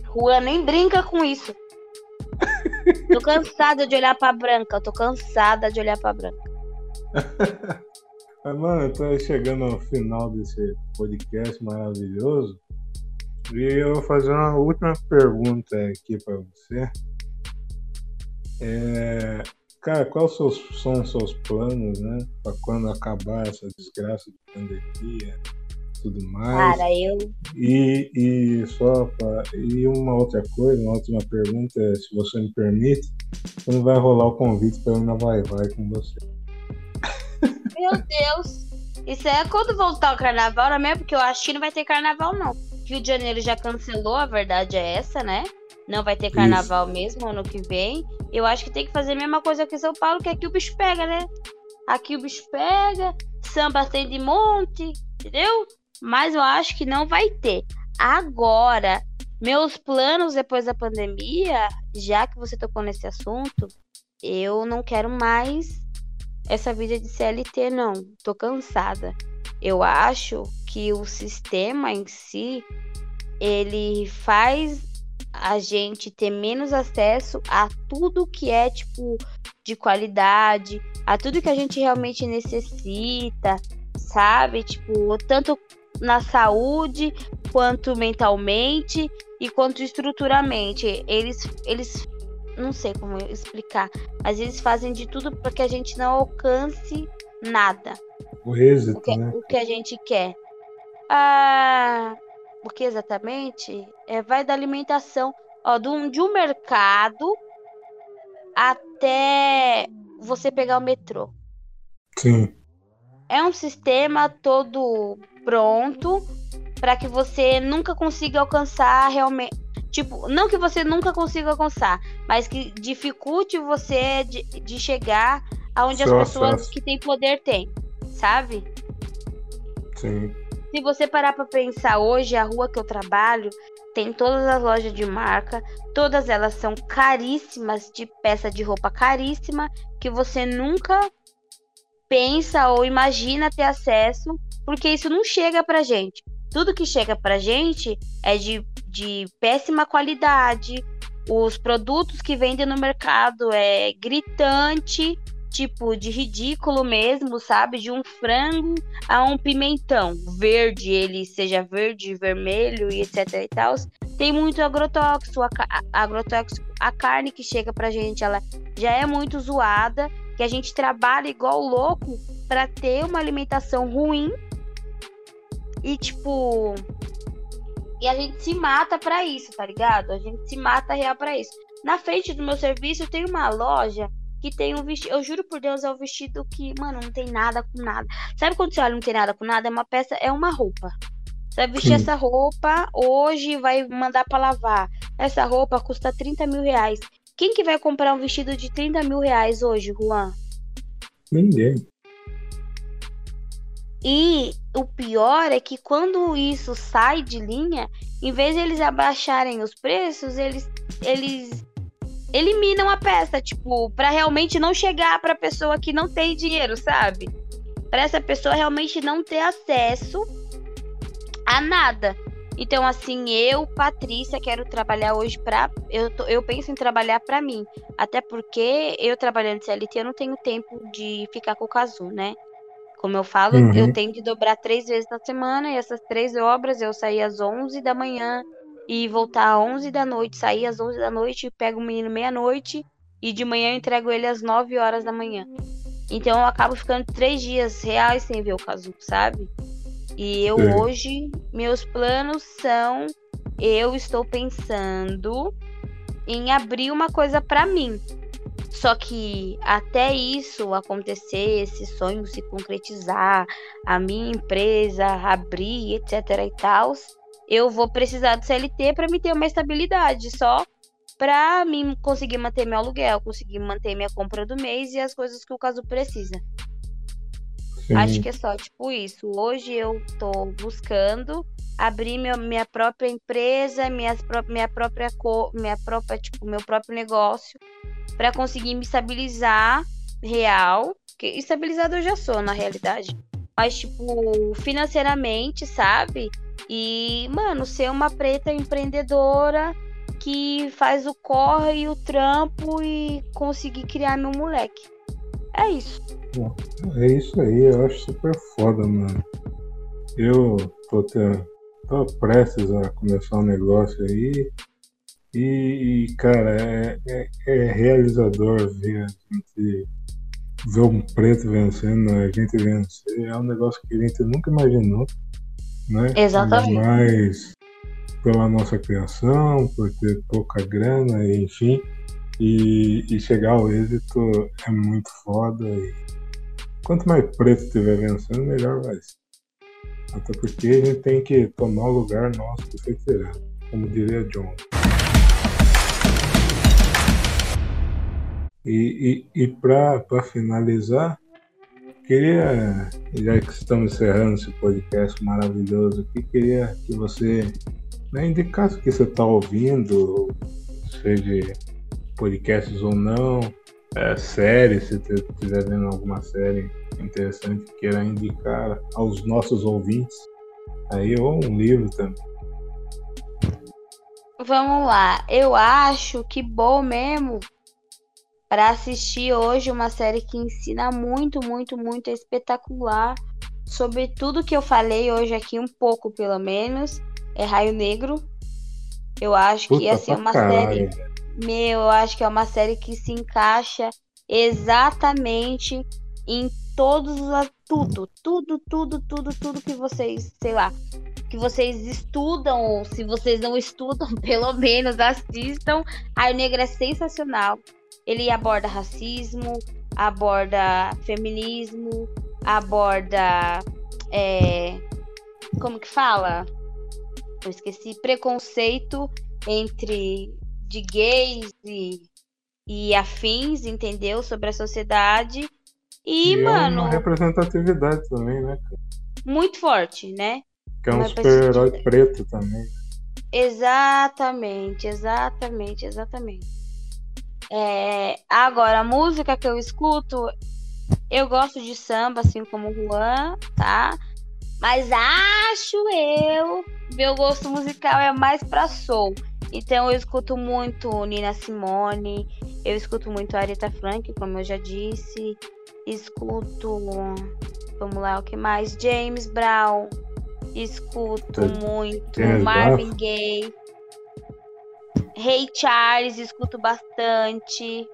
Rua nem brinca com isso. Tô cansada de olhar pra branca. tô cansada de olhar pra branca. Mano, eu tô chegando ao final desse podcast maravilhoso. E eu vou fazer uma última pergunta aqui para você. É, cara, quais são os seus planos, né? Para quando acabar essa desgraça de pandemia? tudo mais. Cara, eu. E, e só pra, e uma outra coisa, uma última pergunta, se você me permite, quando vai rolar o convite para eu ir na Vai Vai com você? Meu Deus! Isso é quando voltar o carnaval, não é mesmo? Porque eu acho que não vai ter carnaval, não. Rio de Janeiro já cancelou, a verdade é essa, né? Não vai ter carnaval Isso. mesmo ano que vem. Eu acho que tem que fazer a mesma coisa que São Paulo, que aqui o bicho pega, né? Aqui o bicho pega, samba tem de monte, entendeu? Mas eu acho que não vai ter. Agora, meus planos depois da pandemia, já que você tocou nesse assunto, eu não quero mais essa vida de CLT, não. Tô cansada. Eu acho que o sistema em si ele faz a gente ter menos acesso a tudo que é tipo de qualidade, a tudo que a gente realmente necessita, sabe? Tipo, tanto na saúde, quanto mentalmente e quanto estruturalmente. Eles eles não sei como explicar, mas eles fazem de tudo para que a gente não alcance nada. O êxito, o que, né? O que a gente quer. Ah, o que exatamente? É, vai da alimentação, ó, do, de um mercado até você pegar o metrô. Sim. É um sistema todo pronto para que você nunca consiga alcançar realmente. Tipo, não que você nunca consiga alcançar, mas que dificulte você de, de chegar aonde as pessoas que têm poder têm, sabe? Sim. Se você parar para pensar hoje, a rua que eu trabalho tem todas as lojas de marca, todas elas são caríssimas, de peça de roupa caríssima, que você nunca pensa ou imagina ter acesso, porque isso não chega pra gente. Tudo que chega pra gente é de, de péssima qualidade. Os produtos que vendem no mercado é gritante, tipo de ridículo mesmo, sabe? De um frango a um pimentão verde, ele seja verde, vermelho e etc e tal. Tem muito agrotóxico, a, agrotóxico. A carne que chega pra gente, ela já é muito zoada, que a gente trabalha igual louco para ter uma alimentação ruim. E tipo, e a gente se mata para isso, tá ligado? A gente se mata real para isso. Na frente do meu serviço tem uma loja que tem um vestido. Eu juro por Deus, é um vestido que, mano, não tem nada com nada. Sabe quando você olha não tem nada com nada? É uma peça, é uma roupa. Você vai vestir Sim. essa roupa hoje vai mandar para lavar. Essa roupa custa 30 mil reais. Quem que vai comprar um vestido de 30 mil reais hoje, Juan? Ninguém. E o pior é que quando isso sai de linha, em vez de eles abaixarem os preços, eles, eles eliminam a peça, tipo, para realmente não chegar para pessoa que não tem dinheiro, sabe? Para essa pessoa realmente não ter acesso a nada. Então, assim, eu, Patrícia, quero trabalhar hoje para eu, eu penso em trabalhar para mim. Até porque eu trabalhando CLT, eu não tenho tempo de ficar com o Casu, né? Como eu falo, uhum. eu tenho que dobrar três vezes na semana e essas três obras eu saí às 11 da manhã e voltar às 11 da noite, sair às 11 da noite, pego o menino meia-noite e de manhã eu entrego ele às 9 horas da manhã. Então eu acabo ficando três dias reais sem ver o Kazu, sabe? E eu Sim. hoje, meus planos são, eu estou pensando em abrir uma coisa para mim. Só que até isso acontecer, esse sonho se concretizar, a minha empresa abrir, etc e tal, eu vou precisar do CLT para me ter uma estabilidade só para mim conseguir manter meu aluguel, conseguir manter minha compra do mês e as coisas que o caso precisa. Sim. Acho que é só tipo isso. Hoje eu tô buscando abrir meu, minha própria empresa, minha, minha própria minha própria tipo meu próprio negócio para conseguir me estabilizar real, que estabilizado eu já sou na realidade, mas tipo financeiramente, sabe? E, mano, ser uma preta empreendedora que faz o corre e o trampo e conseguir criar meu moleque. É isso. É isso aí, eu acho super foda, mano. Eu tô, tendo, tô prestes a começar um negócio aí. E, e cara, é, é, é, realizador ver a gente ver um preto vencendo, a gente vencer. É um negócio que a gente nunca imaginou né? Exatamente. Mas pela nossa criação, por ter pouca grana, enfim. E, e chegar ao êxito é muito foda. E quanto mais preto estiver vencendo, melhor vai ser. Até porque a gente tem que tomar o lugar nosso que foi tirado, como diria John. E, e, e para finalizar, queria, já que estamos encerrando esse podcast maravilhoso aqui, queria que você né, indicasse o que você está ouvindo, seja podcasts ou não, é, séries, se estiver vendo alguma série interessante que queira indicar aos nossos ouvintes, aí ou um livro também. Vamos lá, eu acho que bom mesmo para assistir hoje uma série que ensina muito, muito, muito, é espetacular sobre tudo que eu falei hoje aqui, um pouco pelo menos, é Raio Negro. Eu acho Puta que assim, é uma caralho. série. Meu, eu acho que é uma série que se encaixa exatamente em todos as. Tudo, tudo, tudo, tudo, tudo que vocês, sei lá, que vocês estudam, ou se vocês não estudam, pelo menos assistam. Raio Negro é sensacional. Ele aborda racismo, aborda feminismo, aborda. É, como que fala? Eu esqueci. Preconceito entre de gays e, e afins, entendeu? Sobre a sociedade. E, e mano. É uma representatividade também, né? Muito forte, né? Que é um super-herói preto também. Exatamente, exatamente, exatamente. É, agora, a música que eu escuto, eu gosto de samba, assim como o Juan, tá? Mas acho eu, meu gosto musical é mais pra soul. Então eu escuto muito Nina Simone, eu escuto muito Aretha Frank, como eu já disse. Escuto, vamos lá, o que mais? James Brown. Escuto muito Marvin Gaye. Rei hey Charles, escuto bastante.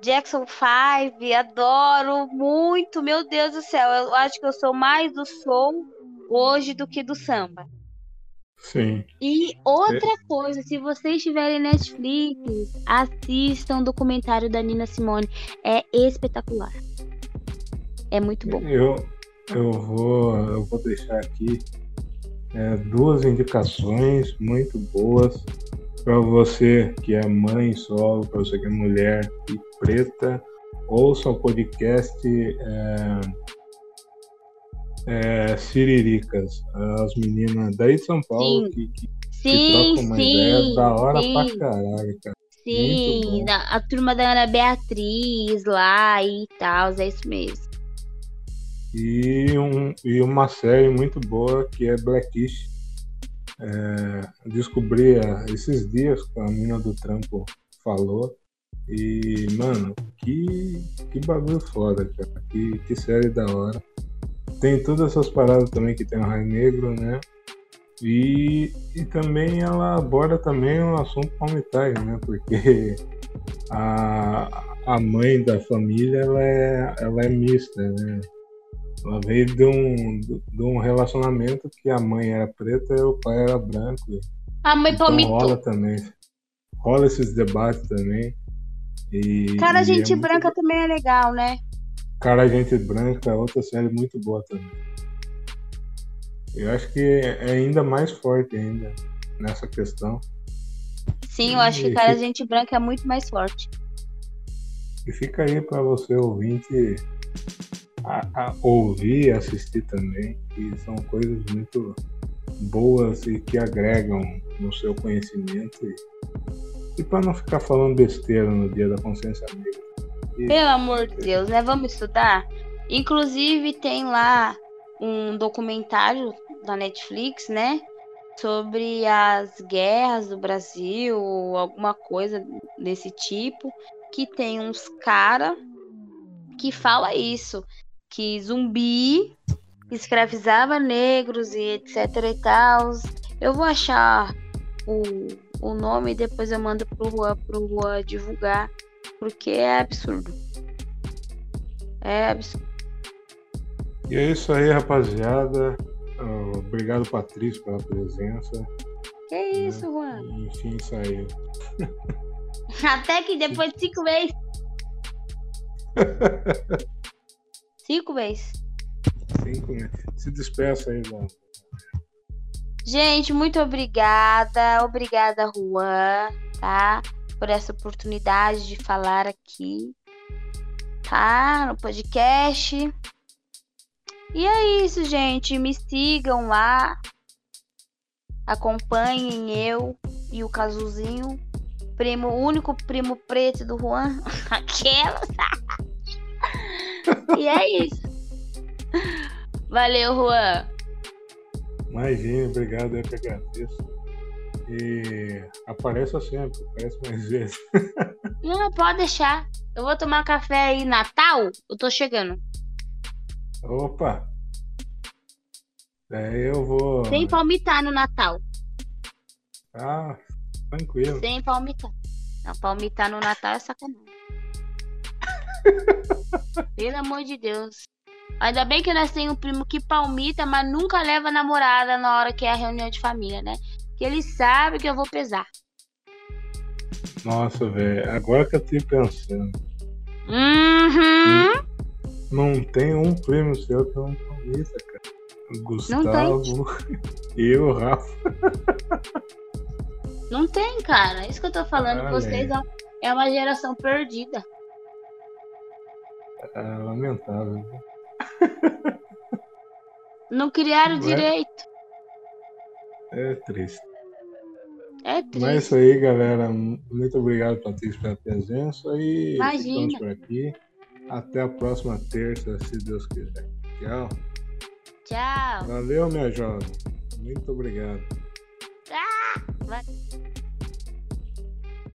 Jackson 5, adoro muito. Meu Deus do céu, eu acho que eu sou mais do soul hoje do que do samba. Sim. E outra é. coisa, se vocês tiverem Netflix, assistam o documentário da Nina Simone. É espetacular. É muito bom. Eu, eu, vou, eu vou deixar aqui é, duas indicações muito boas para você que é mãe solo, para você que é mulher e preta. Ouça o podcast é, é, Siriricas, as meninas daí de São Paulo sim. que, que, sim, que trocam uma sim, ideia da hora sim. pra caralho, cara. Sim, a turma da Ana Beatriz lá e tal, é isso mesmo. E, um, e uma série muito boa que é Blackish. É, descobri esses dias que a menina do trampo falou. E, mano, que, que bagulho foda, cara. Que, que série da hora. Tem todas essas paradas também que tem o Raio Negro, né? E, e também ela aborda também um assunto comunitário, né? Porque a, a mãe da família ela é, ela é mista, né? Ela veio de um, de um relacionamento que a mãe era preta e o pai era branco. A mãe então rola também. Rola esses debates também. E, Cara, e gente é branca muito... também é legal, né? Cara, gente branca é outra série muito boa também. Eu acho que é ainda mais forte ainda nessa questão. Sim, eu acho que Cara, fica... gente branca é muito mais forte. E fica aí para você ouvinte a, a ouvir assistir também, que são coisas muito boas e que agregam no seu conhecimento. E, e para não ficar falando besteira no dia da consciência negra. Pelo amor de Deus, né? Vamos estudar? Inclusive tem lá um documentário da Netflix, né? Sobre as guerras do Brasil, alguma coisa desse tipo, que tem uns cara que fala isso, que zumbi escravizava negros e etc e tal. Eu vou achar o, o nome e depois eu mando pro Rua, pro Rua divulgar, porque é absurdo. É absurdo. E é isso aí, rapaziada. obrigado, Patrícia, pela presença. Que isso, né? Juan? Enfim, saiu. Até que depois de cinco meses. cinco meses. Cinco meses. Se despeça aí, Juan. Gente, muito obrigada. Obrigada, Juan, tá? Por essa oportunidade de falar aqui, tá? No podcast. E é isso, gente. Me sigam lá. Acompanhem eu e o Cazuzinho. Primo, único primo preto do Juan. Aquela. e é isso. Valeu, Juan. Imagina, obrigado, eu que agradeço. E apareça sempre, aparece mais vezes. Não, pode deixar. Eu vou tomar café aí Natal, eu tô chegando. Opa! Daí eu vou. Sem palmitar no Natal. Ah, tranquilo. Sem palmitar. Não, palmitar no Natal é sacanagem. Pelo amor de Deus. Ainda bem que nós temos um primo que palmita, mas nunca leva namorada na hora que é a reunião de família, né? Que ele sabe que eu vou pesar. Nossa, velho. Agora que eu tô pensando. Uhum. Não tem um primo seu que não palmita, cara. Gustavo e o Rafa. Não tem, cara. Isso que eu tô falando. Ah, Vocês é. é uma geração perdida. É lamentável. Não criaram Não direito. É... é triste. É triste. Mas é isso aí, galera. Muito obrigado, Patrícia, pela presença. E Imagina. ficamos por aqui. Até a próxima terça, se Deus quiser. Tchau. Tchau. Valeu, minha jovem. Muito obrigado. Ah, vai.